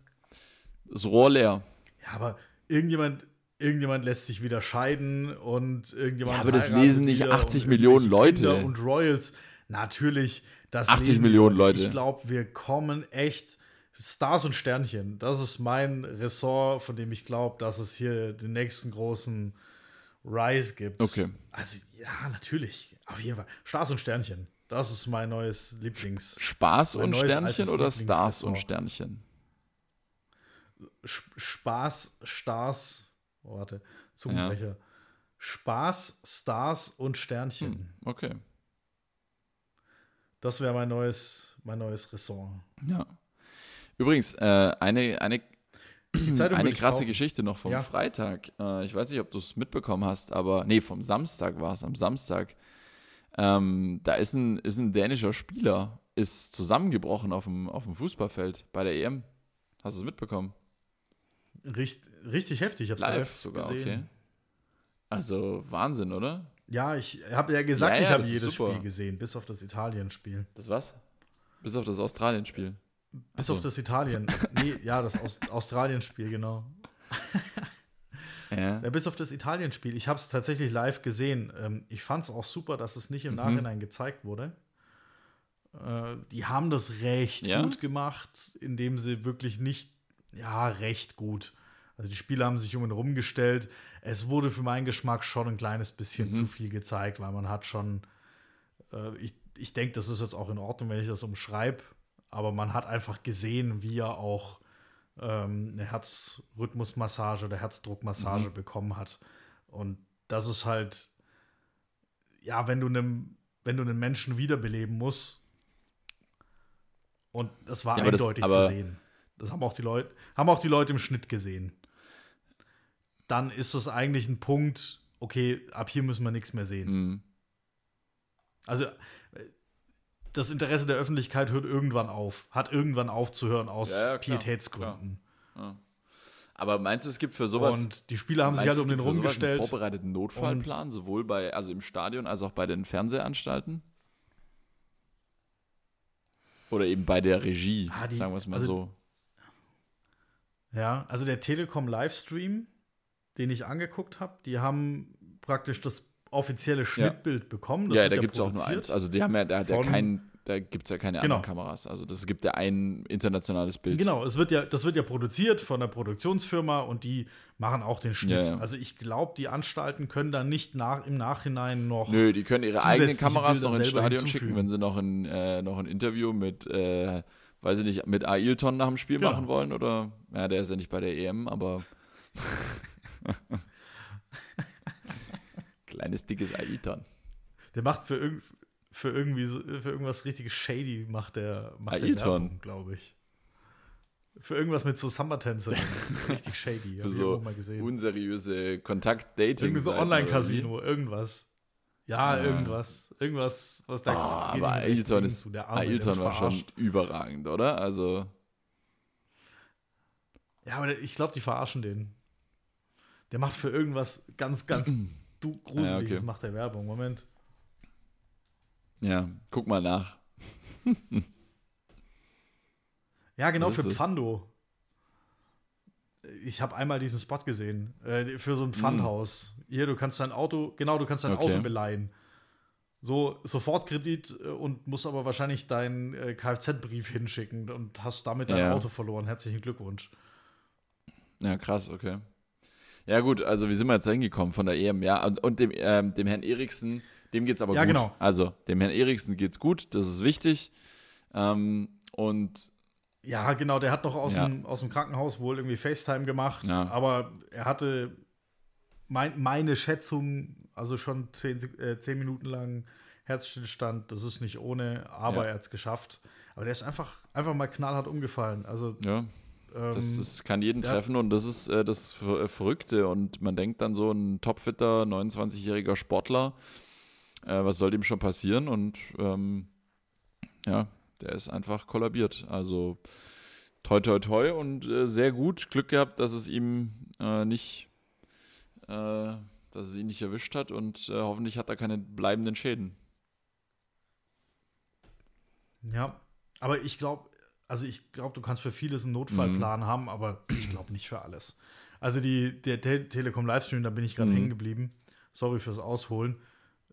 das Rohr leer. Ja, aber irgendjemand, irgendjemand lässt sich wieder scheiden und irgendjemand. Ja, aber das lesen nicht 80 Millionen Leute. Kinder und Royals. Natürlich, das 80 Millionen Leute. Ich glaube, wir kommen echt. Stars und Sternchen, das ist mein Ressort, von dem ich glaube, dass es hier den nächsten großen Rise gibt. Okay. Also, ja, natürlich. Auf jeden Fall. Stars und Sternchen. Das ist mein neues Lieblings. Spaß und Sternchen oder Stars und Sternchen? Spaß, Stars, oh, warte, Zungenbrecher. Ja. Spaß, Stars und Sternchen. Hm, okay. Das wäre mein neues, mein neues Ressort. Ja. Übrigens, äh, eine, eine, eine krasse Geschichte noch vom ja. Freitag. Äh, ich weiß nicht, ob du es mitbekommen hast, aber nee, vom Samstag war es. Am Samstag. Ähm, da ist ein, ist ein dänischer Spieler, ist zusammengebrochen auf dem, auf dem Fußballfeld bei der EM. Hast du es mitbekommen? Richtig, richtig heftig. Ich hab's live, live sogar, gesehen. okay. Also Wahnsinn, oder? Ja, ich habe ja gesagt, ja, ja, ich habe jedes Spiel gesehen, bis auf das Italien-Spiel. Das was? Bis auf das Australien-Spiel. Bis so. auf das Italien. nee, ja, das Aus Australien-Spiel, genau. ja. ja. Bis auf das Italien-Spiel. Ich habe es tatsächlich live gesehen. Ähm, ich fand es auch super, dass es nicht im mhm. Nachhinein gezeigt wurde. Äh, die haben das recht ja? gut gemacht, indem sie wirklich nicht ja, recht gut. Also die Spieler haben sich um ihn rumgestellt. Es wurde für meinen Geschmack schon ein kleines bisschen mhm. zu viel gezeigt, weil man hat schon, äh, ich, ich denke, das ist jetzt auch in Ordnung, wenn ich das umschreibe, aber man hat einfach gesehen, wie er auch ähm, eine Herzrhythmusmassage oder Herzdruckmassage mhm. bekommen hat. Und das ist halt, ja, wenn du einem, wenn du einen Menschen wiederbeleben musst, und das war ja, eindeutig das, zu sehen das haben auch die Leute, haben auch die Leute im Schnitt gesehen. Dann ist das eigentlich ein Punkt, okay, ab hier müssen wir nichts mehr sehen. Mhm. Also das Interesse der Öffentlichkeit hört irgendwann auf, hat irgendwann aufzuhören aus ja, ja, Pietätsgründen. Ja. Aber meinst du, es gibt für sowas. Und die Spieler haben sich halt um den rumgestellt. Einen vorbereiteten Notfallplan, sowohl bei, also im Stadion als auch bei den Fernsehanstalten? Oder eben bei der Regie, ah, die, sagen wir es mal also, so. Ja, also der Telekom Livestream, den ich angeguckt habe, die haben praktisch das offizielle Schnittbild ja. bekommen. Ja, da gibt es auch nur eins. Also die haben ja, da, da kein, da gibt es ja keine genau. anderen Kameras. Also das gibt ja ein internationales Bild. Genau, es wird ja, das wird ja produziert von der Produktionsfirma und die machen auch den Schnitt. Ja, ja. Also ich glaube, die Anstalten können da nicht nach, im Nachhinein noch. Nö, die können ihre eigenen Kameras noch ins Stadion hinzufügen. schicken, wenn sie noch ein, äh, noch ein Interview mit äh, weiß ich nicht, mit Ailton nach dem Spiel genau. machen wollen oder, ja, der ist ja nicht bei der EM, aber kleines, dickes Ailton. Der macht für, irg für irgendwie so, für irgendwas richtiges shady macht der, macht Ailton, glaube ich. Für irgendwas mit so Samba-Tänzern. Richtig shady. Für so unseriöse Kontakt-Dating. Irgendwie so Online-Casino, irgendwas. Ja, ja, irgendwas. Irgendwas, was da oh, Aber Ailton, ist, der Arme, Ailton war schon überragend, oder? Also. Ja, aber ich glaube, die verarschen den. Der macht für irgendwas ganz, ganz du Gruseliges, ja, okay. macht der Werbung. Moment. Ja, guck mal nach. ja, genau, für Pfando. Ich habe einmal diesen Spot gesehen äh, für so ein Pfandhaus. Hier, du kannst dein Auto, genau, du kannst dein Okay. Auto beleihen. So Sofortkredit äh, und musst aber wahrscheinlich deinen äh, Kfz-Brief hinschicken und hast damit dein Ja. Auto verloren. Herzlichen Glückwunsch. Ja, krass, okay. Ja, gut, also wie sind wir jetzt hingekommen von der EM? Ja, und, und dem, ähm, dem Herrn Eriksen, dem geht's aber Ja, gut. genau. Also, dem Herrn Eriksen geht's gut, das ist wichtig. Ähm, und Ja, genau, der hat noch aus, Ja. dem, aus dem Krankenhaus wohl irgendwie FaceTime gemacht, Ja. aber er hatte mein, meine Schätzung, also schon zehn, äh, zehn Minuten lang Herzstillstand, das ist nicht ohne, aber Ja. er hat es geschafft. Aber der ist einfach, einfach mal knallhart umgefallen. Also, ja, ähm, das ist, kann jeden treffen und das ist äh, das äh, Verrückte. Und man denkt dann so, ein topfitter, 29-jähriger Sportler, äh, was soll dem schon passieren? Und ähm, ja, der ist einfach kollabiert. Also toi toi toi und äh, sehr gut. Glück gehabt, dass es ihm äh, nicht, äh, dass es ihn nicht erwischt hat und äh, hoffentlich hat er keine bleibenden Schäden. ja, aber ich glaube, also ich glaube, du kannst für vieles einen Mhm. Notfallplan haben, aber ich glaube nicht für alles. Also die, der Te Telekom Livestream, da bin ich gerade Mhm. hängen geblieben. Sorry fürs Ausholen.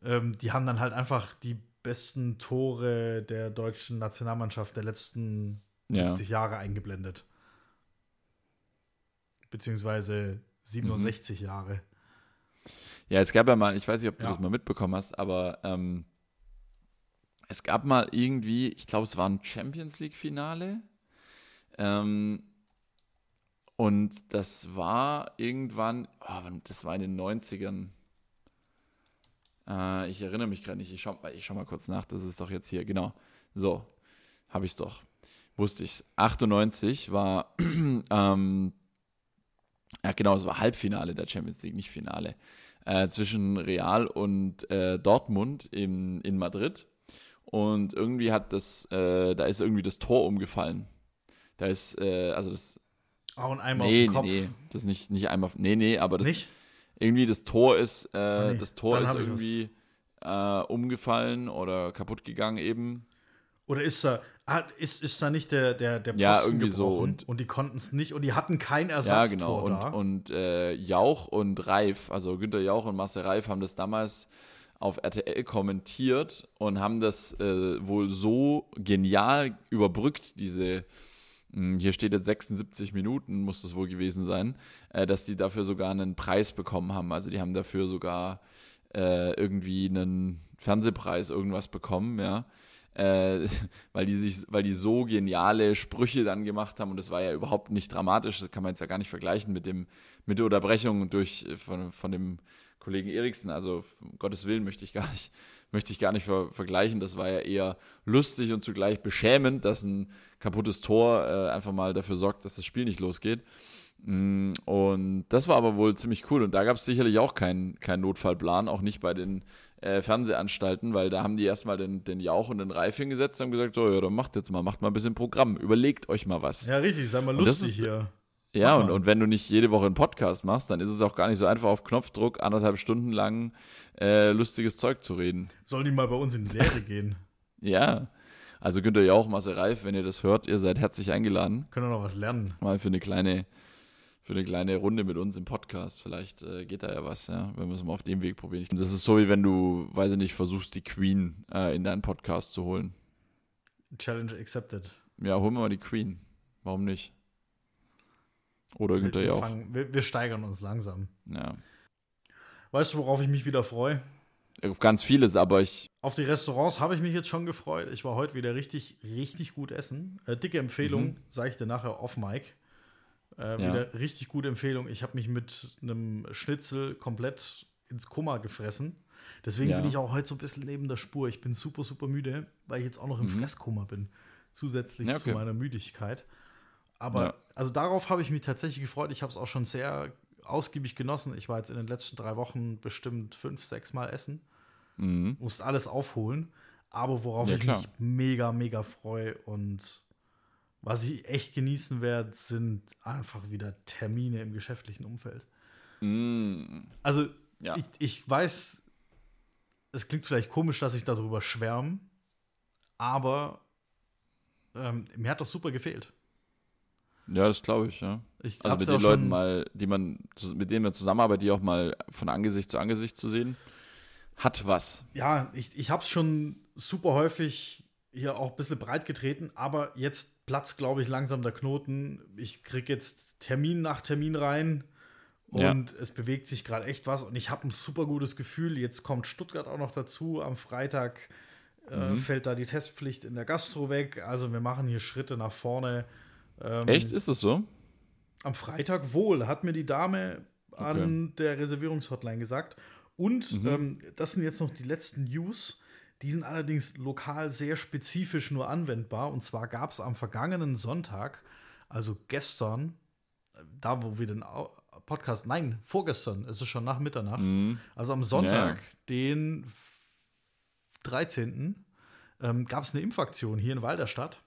Ähm, die haben dann halt einfach die besten Tore der deutschen Nationalmannschaft der letzten Ja. 70 Jahre eingeblendet. Beziehungsweise 67 Mhm. Jahre. Ja, es gab ja mal, ich weiß nicht, ob du Ja. das mal mitbekommen hast, aber ähm, es gab mal irgendwie, ich glaube, es war ein Champions League-Finale. Ähm, und das war irgendwann, oh, das war in den 90ern. Äh, ich erinnere mich gerade nicht, ich schau, ich schau mal kurz nach, das ist doch jetzt hier, genau. So, habe ich es doch. Wusste ich 98 war, ähm, ja genau, es war Halbfinale der Champions League, nicht Finale äh, zwischen Real und äh, Dortmund in, in Madrid. Und irgendwie hat das, äh, da ist irgendwie das Tor umgefallen. Da ist, äh, also das, Auch ein Eimer nee, auf nee, den Kopf. nee, das ist nicht, nicht einmal, nee, nee, aber das, Nicht? Irgendwie das Tor ist, äh, Ah, nee, das Tor ist irgendwie äh, umgefallen oder kaputt gegangen eben. Oder ist da, ah, ist, ist da nicht der, der, der Pfosten Ja, irgendwie so und- und die konnten es nicht und die hatten kein Ja, Ersatztor genau. Und, da. und äh, Jauch und Reif, also Günter Jauch und Marcel Reif haben das damals auf RTL kommentiert und haben das äh, wohl so genial überbrückt, diese, hier steht jetzt 76 Minuten, muss das wohl gewesen sein, äh, dass die dafür sogar einen Preis bekommen haben. Also die haben dafür sogar äh, irgendwie einen Fernsehpreis, irgendwas bekommen, ja. Äh, weil die sich, weil die so geniale Sprüche dann gemacht haben und das war ja überhaupt nicht dramatisch, das kann man jetzt ja gar nicht vergleichen mit dem, mit der Unterbrechung durch von, von dem Kollegen Eriksen. Also um Gottes Willen möchte ich gar nicht, möchte ich gar nicht ver vergleichen. Das war ja eher lustig und zugleich beschämend, dass ein kaputtes Tor äh, einfach mal dafür sorgt, dass das Spiel nicht losgeht. Mm, Und das war aber wohl ziemlich cool. Und da gab es sicherlich auch keinen keinen Notfallplan, auch nicht bei den äh, Fernsehanstalten, weil da haben die erstmal den, den Jauch und den Reif hingesetzt und haben gesagt, so, ja, dann macht jetzt mal, macht mal ein bisschen Programm, überlegt euch mal was. ja, richtig, sei mal lustig hier. Ja, und, und wenn du nicht jede Woche einen Podcast machst, dann ist es auch gar nicht so einfach, auf Knopfdruck anderthalb Stunden lang äh, lustiges Zeug zu reden. Sollen die mal bei uns in die Serie gehen? Ja. Also Günther Jauch, Marcel Reif, wenn ihr das hört, ihr seid herzlich eingeladen. Können wir noch was lernen. Mal für eine kleine, für eine kleine Runde mit uns im Podcast. Vielleicht äh, geht da ja was, ja, wenn wir es mal auf dem Weg probieren. Das ist so, wie wenn du, weiß ich nicht, versuchst, die Queen äh, in deinen Podcast zu holen. Challenge accepted. Ja, holen wir mal die Queen. Warum nicht? Oder Günther wir, fangen, wir, wir steigern uns langsam. Ja. Weißt du, worauf ich mich wieder freue? Auf ganz vieles, aber ich. Auf die Restaurants habe ich mich jetzt schon gefreut. Ich war heute wieder richtig, richtig gut essen. Äh, dicke Empfehlung, Mhm. sage ich dir nachher off Mic. Äh, Ja. Wieder richtig gute Empfehlung. Ich habe mich mit einem Schnitzel komplett ins Kummer gefressen. Deswegen Ja. bin ich auch heute so ein bisschen neben der Spur. Ich bin super, super müde, weil ich jetzt auch noch im Mhm. Fresskummer bin. Zusätzlich Ja, zu okay. meiner Müdigkeit. Aber Ja. also darauf habe ich mich tatsächlich gefreut. Ich habe es auch schon sehr ausgiebig genossen. Ich war jetzt in den letzten drei Wochen bestimmt fünf, sechs Mal essen Mhm. musst alles aufholen. Aber worauf Ja, ich klar. mich mega, mega freue und was ich echt genießen werde, sind einfach wieder Termine im geschäftlichen Umfeld. Mhm. Also, Ja. ich, ich weiß, es klingt vielleicht komisch, dass ich darüber schwärme, aber ähm, mir hat das super gefehlt. Ja, das glaube ich, ja. Ich Also mit ja den Leuten mal, die man, mit denen man zusammenarbeitet, die auch mal von Angesicht zu Angesicht zu sehen, hat was. Ja, ich, ich habe es schon super häufig hier auch ein bisschen breit getreten, aber jetzt platzt, glaube ich, langsam der Knoten. Ich kriege jetzt Termin nach Termin rein Ja. und es bewegt sich gerade echt was und ich habe ein super gutes Gefühl. Jetzt kommt Stuttgart auch noch dazu. Am Freitag äh, fällt da die Testpflicht in der Gastro weg. Also wir machen hier Schritte nach vorne. Ähm, Echt? Ist das so? Am Freitag wohl, hat mir die Dame an der Reservierungshotline gesagt. Und ähm, das sind jetzt noch die letzten News. Die sind allerdings lokal sehr spezifisch nur anwendbar. Und zwar gab es am vergangenen Sonntag, also gestern, da wo wir den Podcast, nein, vorgestern, es ist schon nach Mitternacht, Mhm. also am Sonntag, Ja. den 13. Ähm, gab es eine Impfaktion hier in Walderstadt.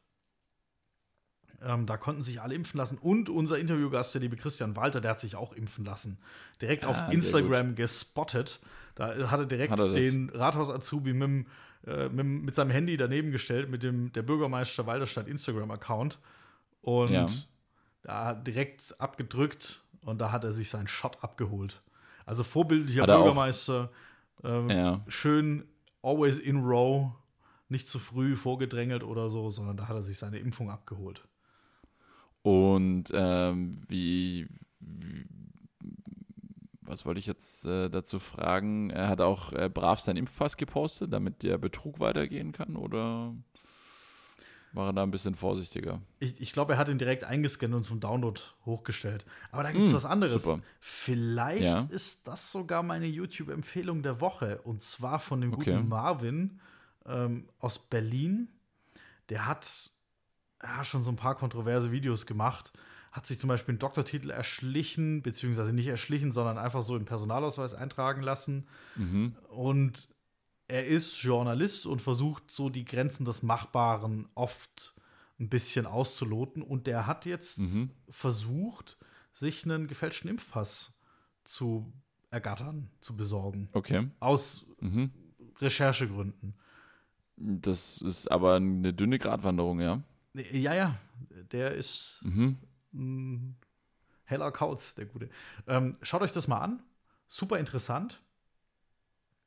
Ähm, da konnten sich alle impfen lassen. Und unser Interviewgast, der liebe Christian Walter, der hat sich auch impfen lassen. Direkt Ah, auf Instagram gespottet. Da hat er direkt Hat er den Rathaus-Azubi mit, äh, mit, mit seinem Handy daneben gestellt, mit dem der Bürgermeister Walderstadt Instagram-Account. Und Ja. da hat direkt abgedrückt und da hat er sich seinen Shot abgeholt. Also vorbildlicher er Bürgermeister. Ähm, Ja. Schön always in row, nicht zu früh vorgedrängelt oder so, sondern da hat er sich seine Impfung abgeholt. Und ähm, wie, wie, was wollte ich jetzt äh, dazu fragen? Er hat auch äh, brav seinen Impfpass gepostet, damit der Betrug weitergehen kann, oder war er da ein bisschen vorsichtiger? Ich, ich glaube, er hat ihn direkt eingescannt und zum Download hochgestellt. Aber da gibt es Mm, was anderes. super. Vielleicht Ja. ist das sogar meine YouTube-Empfehlung der Woche. Und zwar von dem Okay. guten Marvin ähm, aus Berlin. Der hat ja, schon so ein paar kontroverse Videos gemacht. Hat sich zum Beispiel einen Doktortitel erschlichen, beziehungsweise nicht erschlichen, sondern einfach so in Personalausweis eintragen lassen. Mhm. Und er ist Journalist und versucht so die Grenzen des Machbaren oft ein bisschen auszuloten. Und der hat jetzt Mhm. versucht, sich einen gefälschten Impfpass zu ergattern, zu besorgen. Okay. Aus Mhm. Recherchegründen. Das ist aber eine dünne Gratwanderung, ja. Ja, ja, der ist Mhm. ein heller Kauz, der Gute. Ähm, schaut euch das mal an. Super interessant.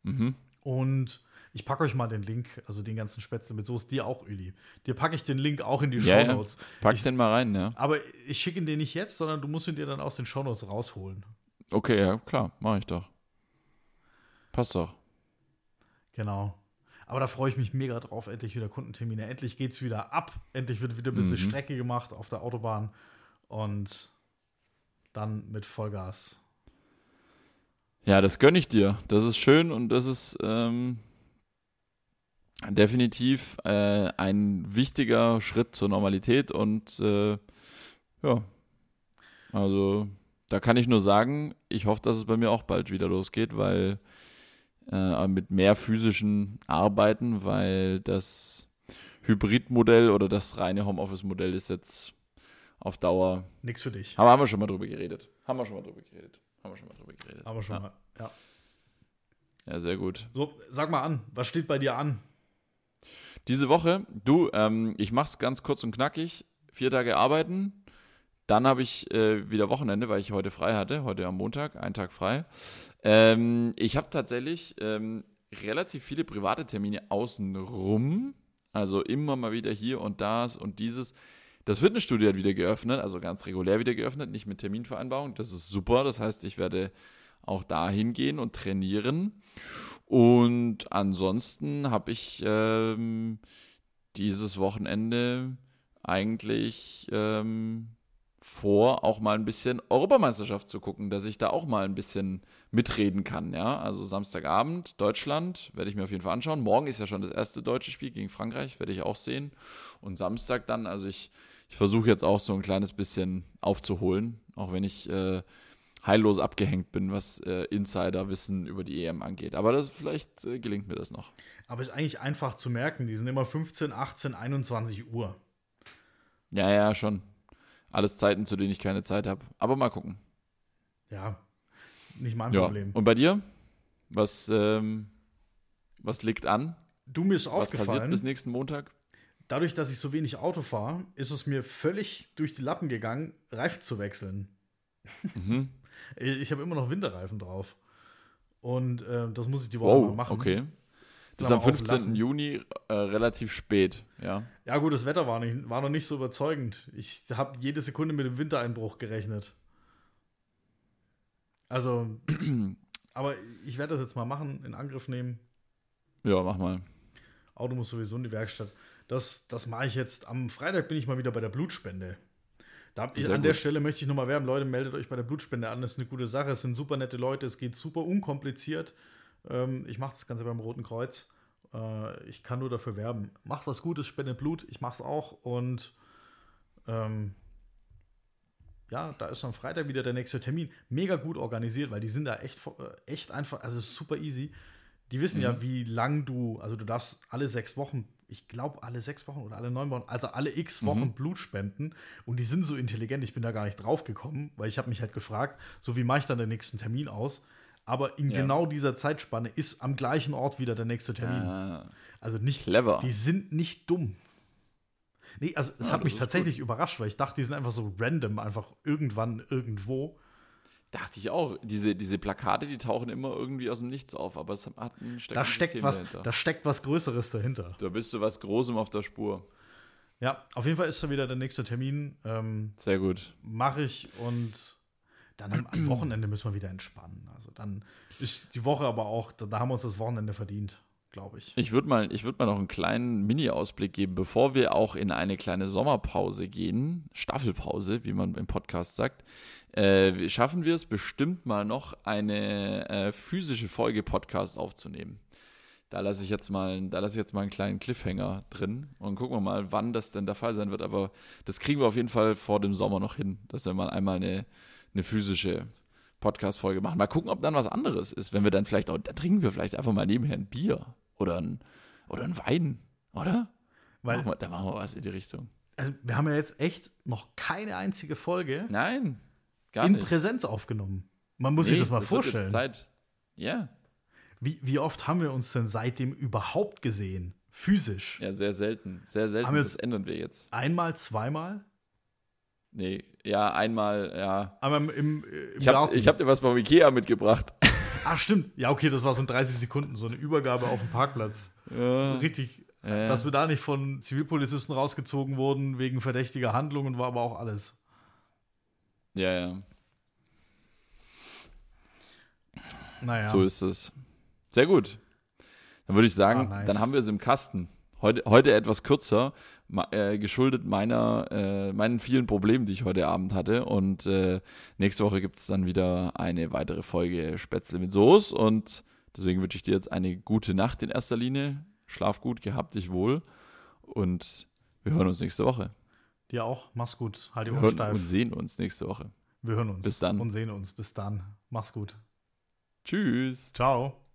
Mhm. Und ich packe euch mal den Link, also den ganzen Spätzle mit Soße, dir auch, Öli. Dir packe ich den Link auch in die Ja, ja. Shownotes. Pack Ich- den mal rein, ja. Aber ich schicke ihn dir nicht jetzt, sondern du musst ihn dir dann aus den Shownotes rausholen. Okay, ja, klar, mache ich doch. Passt doch. Genau. Aber da freue ich mich mega drauf, endlich wieder Kundentermine. Endlich geht's wieder ab. Endlich wird wieder ein bisschen Mhm. Strecke gemacht auf der Autobahn. Und dann mit Vollgas. Ja, das gönne ich dir. Das ist schön und das ist ähm, definitiv äh, ein wichtiger Schritt zur Normalität und äh, ja, also da kann ich nur sagen, ich hoffe, dass es bei mir auch bald wieder losgeht, weil äh, mit mehr physischen Arbeiten, weil das Hybridmodell oder das reine Homeoffice-Modell ist jetzt auf Dauer. Nix für dich. Aber haben wir schon mal drüber geredet. Haben wir schon mal drüber geredet. Haben wir schon mal drüber geredet. Aber schon ja. mal. Ja. Ja, sehr gut. So, sag mal an, was steht bei dir an? Diese Woche, du, ähm, ich mach's ganz kurz und knackig. Vier Tage arbeiten. Dann habe ich äh, wieder Wochenende, weil ich heute frei hatte. Heute am Montag, einen Tag frei. Ähm, ich habe tatsächlich ähm, relativ viele private Termine außenrum. Also immer mal wieder hier und das und dieses. Das Fitnessstudio hat wieder geöffnet, also ganz regulär wieder geöffnet, nicht mit Terminvereinbarung. Das ist super. Das heißt, ich werde auch da hingehen und trainieren. Und ansonsten habe ich ähm, dieses Wochenende eigentlich ähm, vor, auch mal ein bisschen Europameisterschaft zu gucken, dass ich da auch mal ein bisschen mitreden kann. Ja, also Samstagabend Deutschland werde ich mir auf jeden Fall anschauen. Morgen ist ja schon das erste deutsche Spiel gegen Frankreich, werde ich auch sehen. Und Samstag dann, also ich, ich versuche jetzt auch so ein kleines bisschen aufzuholen, auch wenn ich äh, heillos abgehängt bin, was äh, Insiderwissen über die EM angeht. Aber das, vielleicht äh, gelingt mir das noch. Aber ist eigentlich einfach zu merken, die sind immer 15, 18, 21 Uhr. Ja, ja, schon. Alles Zeiten, zu denen ich keine Zeit habe. Aber mal gucken. Ja, nicht mein Ja. Problem. Und bei dir? Was, ähm, was liegt an? Du mir ist Was passiert aufgefallen, bis nächsten Montag? dadurch, dass ich so wenig Auto fahre, ist es mir völlig durch die Lappen gegangen, Reifen zu wechseln. Mhm. Ich habe immer noch Winterreifen drauf. Und äh, das muss ich die Woche Wow, mal machen. okay. Das ist Klammer am 15. auf, lassen. Juni äh, relativ spät, ja. Ja, gut, das Wetter war, nicht, war noch nicht so überzeugend. Ich habe jede Sekunde mit dem Wintereinbruch gerechnet. Also, aber ich werde das jetzt mal machen, in Angriff nehmen. Ja, mach mal. Auto muss sowieso in die Werkstatt. Das, das mache ich jetzt. Am Freitag bin ich mal wieder bei der Blutspende. Da ich, an der gut. Stelle möchte ich nochmal werben, Leute, meldet euch bei der Blutspende an. Das ist eine gute Sache. Es sind super nette Leute. Es geht super unkompliziert. Ähm, ich mache das Ganze beim Roten Kreuz. Äh, ich kann nur dafür werben. Macht was Gutes, spendet Blut. Ich mache es auch. Und ähm, ja, da ist am Freitag wieder der nächste Termin. Mega gut organisiert, weil die sind da echt, äh, echt einfach, also es ist super easy. Die wissen ja, wie lang du, also du darfst alle sechs Wochen, ich glaube alle sechs Wochen oder alle neun Wochen, also alle x Wochen Blut spenden. Und die sind so intelligent, ich bin da gar nicht drauf gekommen, weil ich habe mich halt gefragt, so wie mache ich dann den nächsten Termin aus? Aber in Ja. genau dieser Zeitspanne ist am gleichen Ort wieder der nächste Termin. Ah, Also nicht Clever. Die sind nicht dumm. Nee, also es Ja, hat das mich tatsächlich überrascht, weil ich dachte, die sind einfach so random, einfach irgendwann irgendwo. dachte ich auch. Diese, diese Plakate, die tauchen immer irgendwie aus dem Nichts auf, aber es hat ein Da steckt System was, dahinter. da steckt was Größeres dahinter. Da bist du was Großem auf der Spur. Ja, auf jeden Fall ist da wieder der nächste Termin. Ähm, Sehr gut. Mache ich und dann am, am Wochenende müssen wir wieder entspannen. Also dann ist die Woche aber auch, da, da haben wir uns das Wochenende verdient, glaube ich. Ich würde mal, würd mal noch einen kleinen Mini-Ausblick geben, bevor wir auch in eine kleine Sommerpause gehen, Staffelpause, wie man im Podcast sagt. Äh, schaffen wir es bestimmt mal noch eine äh, physische Folge Podcast aufzunehmen. Da lasse ich jetzt mal, da lasse ich jetzt mal einen kleinen Cliffhanger drin und gucken wir mal, wann das denn der Fall sein wird. Aber das kriegen wir auf jeden Fall vor dem Sommer noch hin, dass wir mal einmal eine, eine physische Podcast-Folge machen. Mal gucken, ob dann was anderes ist. Wenn wir dann vielleicht auch, da trinken wir vielleicht einfach mal nebenher ein Bier oder ein, oder ein Wein, oder? Weil, machen wir, da machen wir was in die Richtung. also wir haben ja jetzt echt noch keine einzige Folge Nein, gar in nicht. Präsenz aufgenommen. Man muss Nee, sich das mal jetzt vorstellen. Zeit. Ja, Wie, wie oft haben wir uns denn seitdem überhaupt gesehen? Physisch? ja, sehr selten. Sehr selten. Haben Das ändern wir jetzt. Einmal, zweimal? Nee, ja, einmal, ja. Einmal im, im Ich habe Garten. ich hab dir was beim Ikea mitgebracht. ah, stimmt. Ja, okay, das war so in 30 Sekunden, so eine Übergabe auf dem Parkplatz. Ja. Richtig. Ja. Dass wir da nicht von Zivilpolizisten rausgezogen wurden wegen verdächtiger Handlungen, war aber auch alles. Ja, ja. Naja. So ist es. Sehr gut. Dann würde ich sagen, Ah, nice. dann haben wir es im Kasten. Heute, heute etwas kürzer, äh, geschuldet meiner, äh, meinen vielen Problemen, die ich heute Abend hatte. Und äh, nächste Woche gibt es dann wieder eine weitere Folge Spätzle mit Soße. Und deswegen wünsche ich dir jetzt eine gute Nacht in erster Linie. Schlaf gut, gehabt dich wohl. Und wir hören uns nächste Woche. Dir auch. Mach's gut. Halt die Ohren steif. und sehen uns nächste Woche. Wir hören uns. Bis dann. Und sehen uns. Bis dann. Mach's gut. Tschüss. Ciao.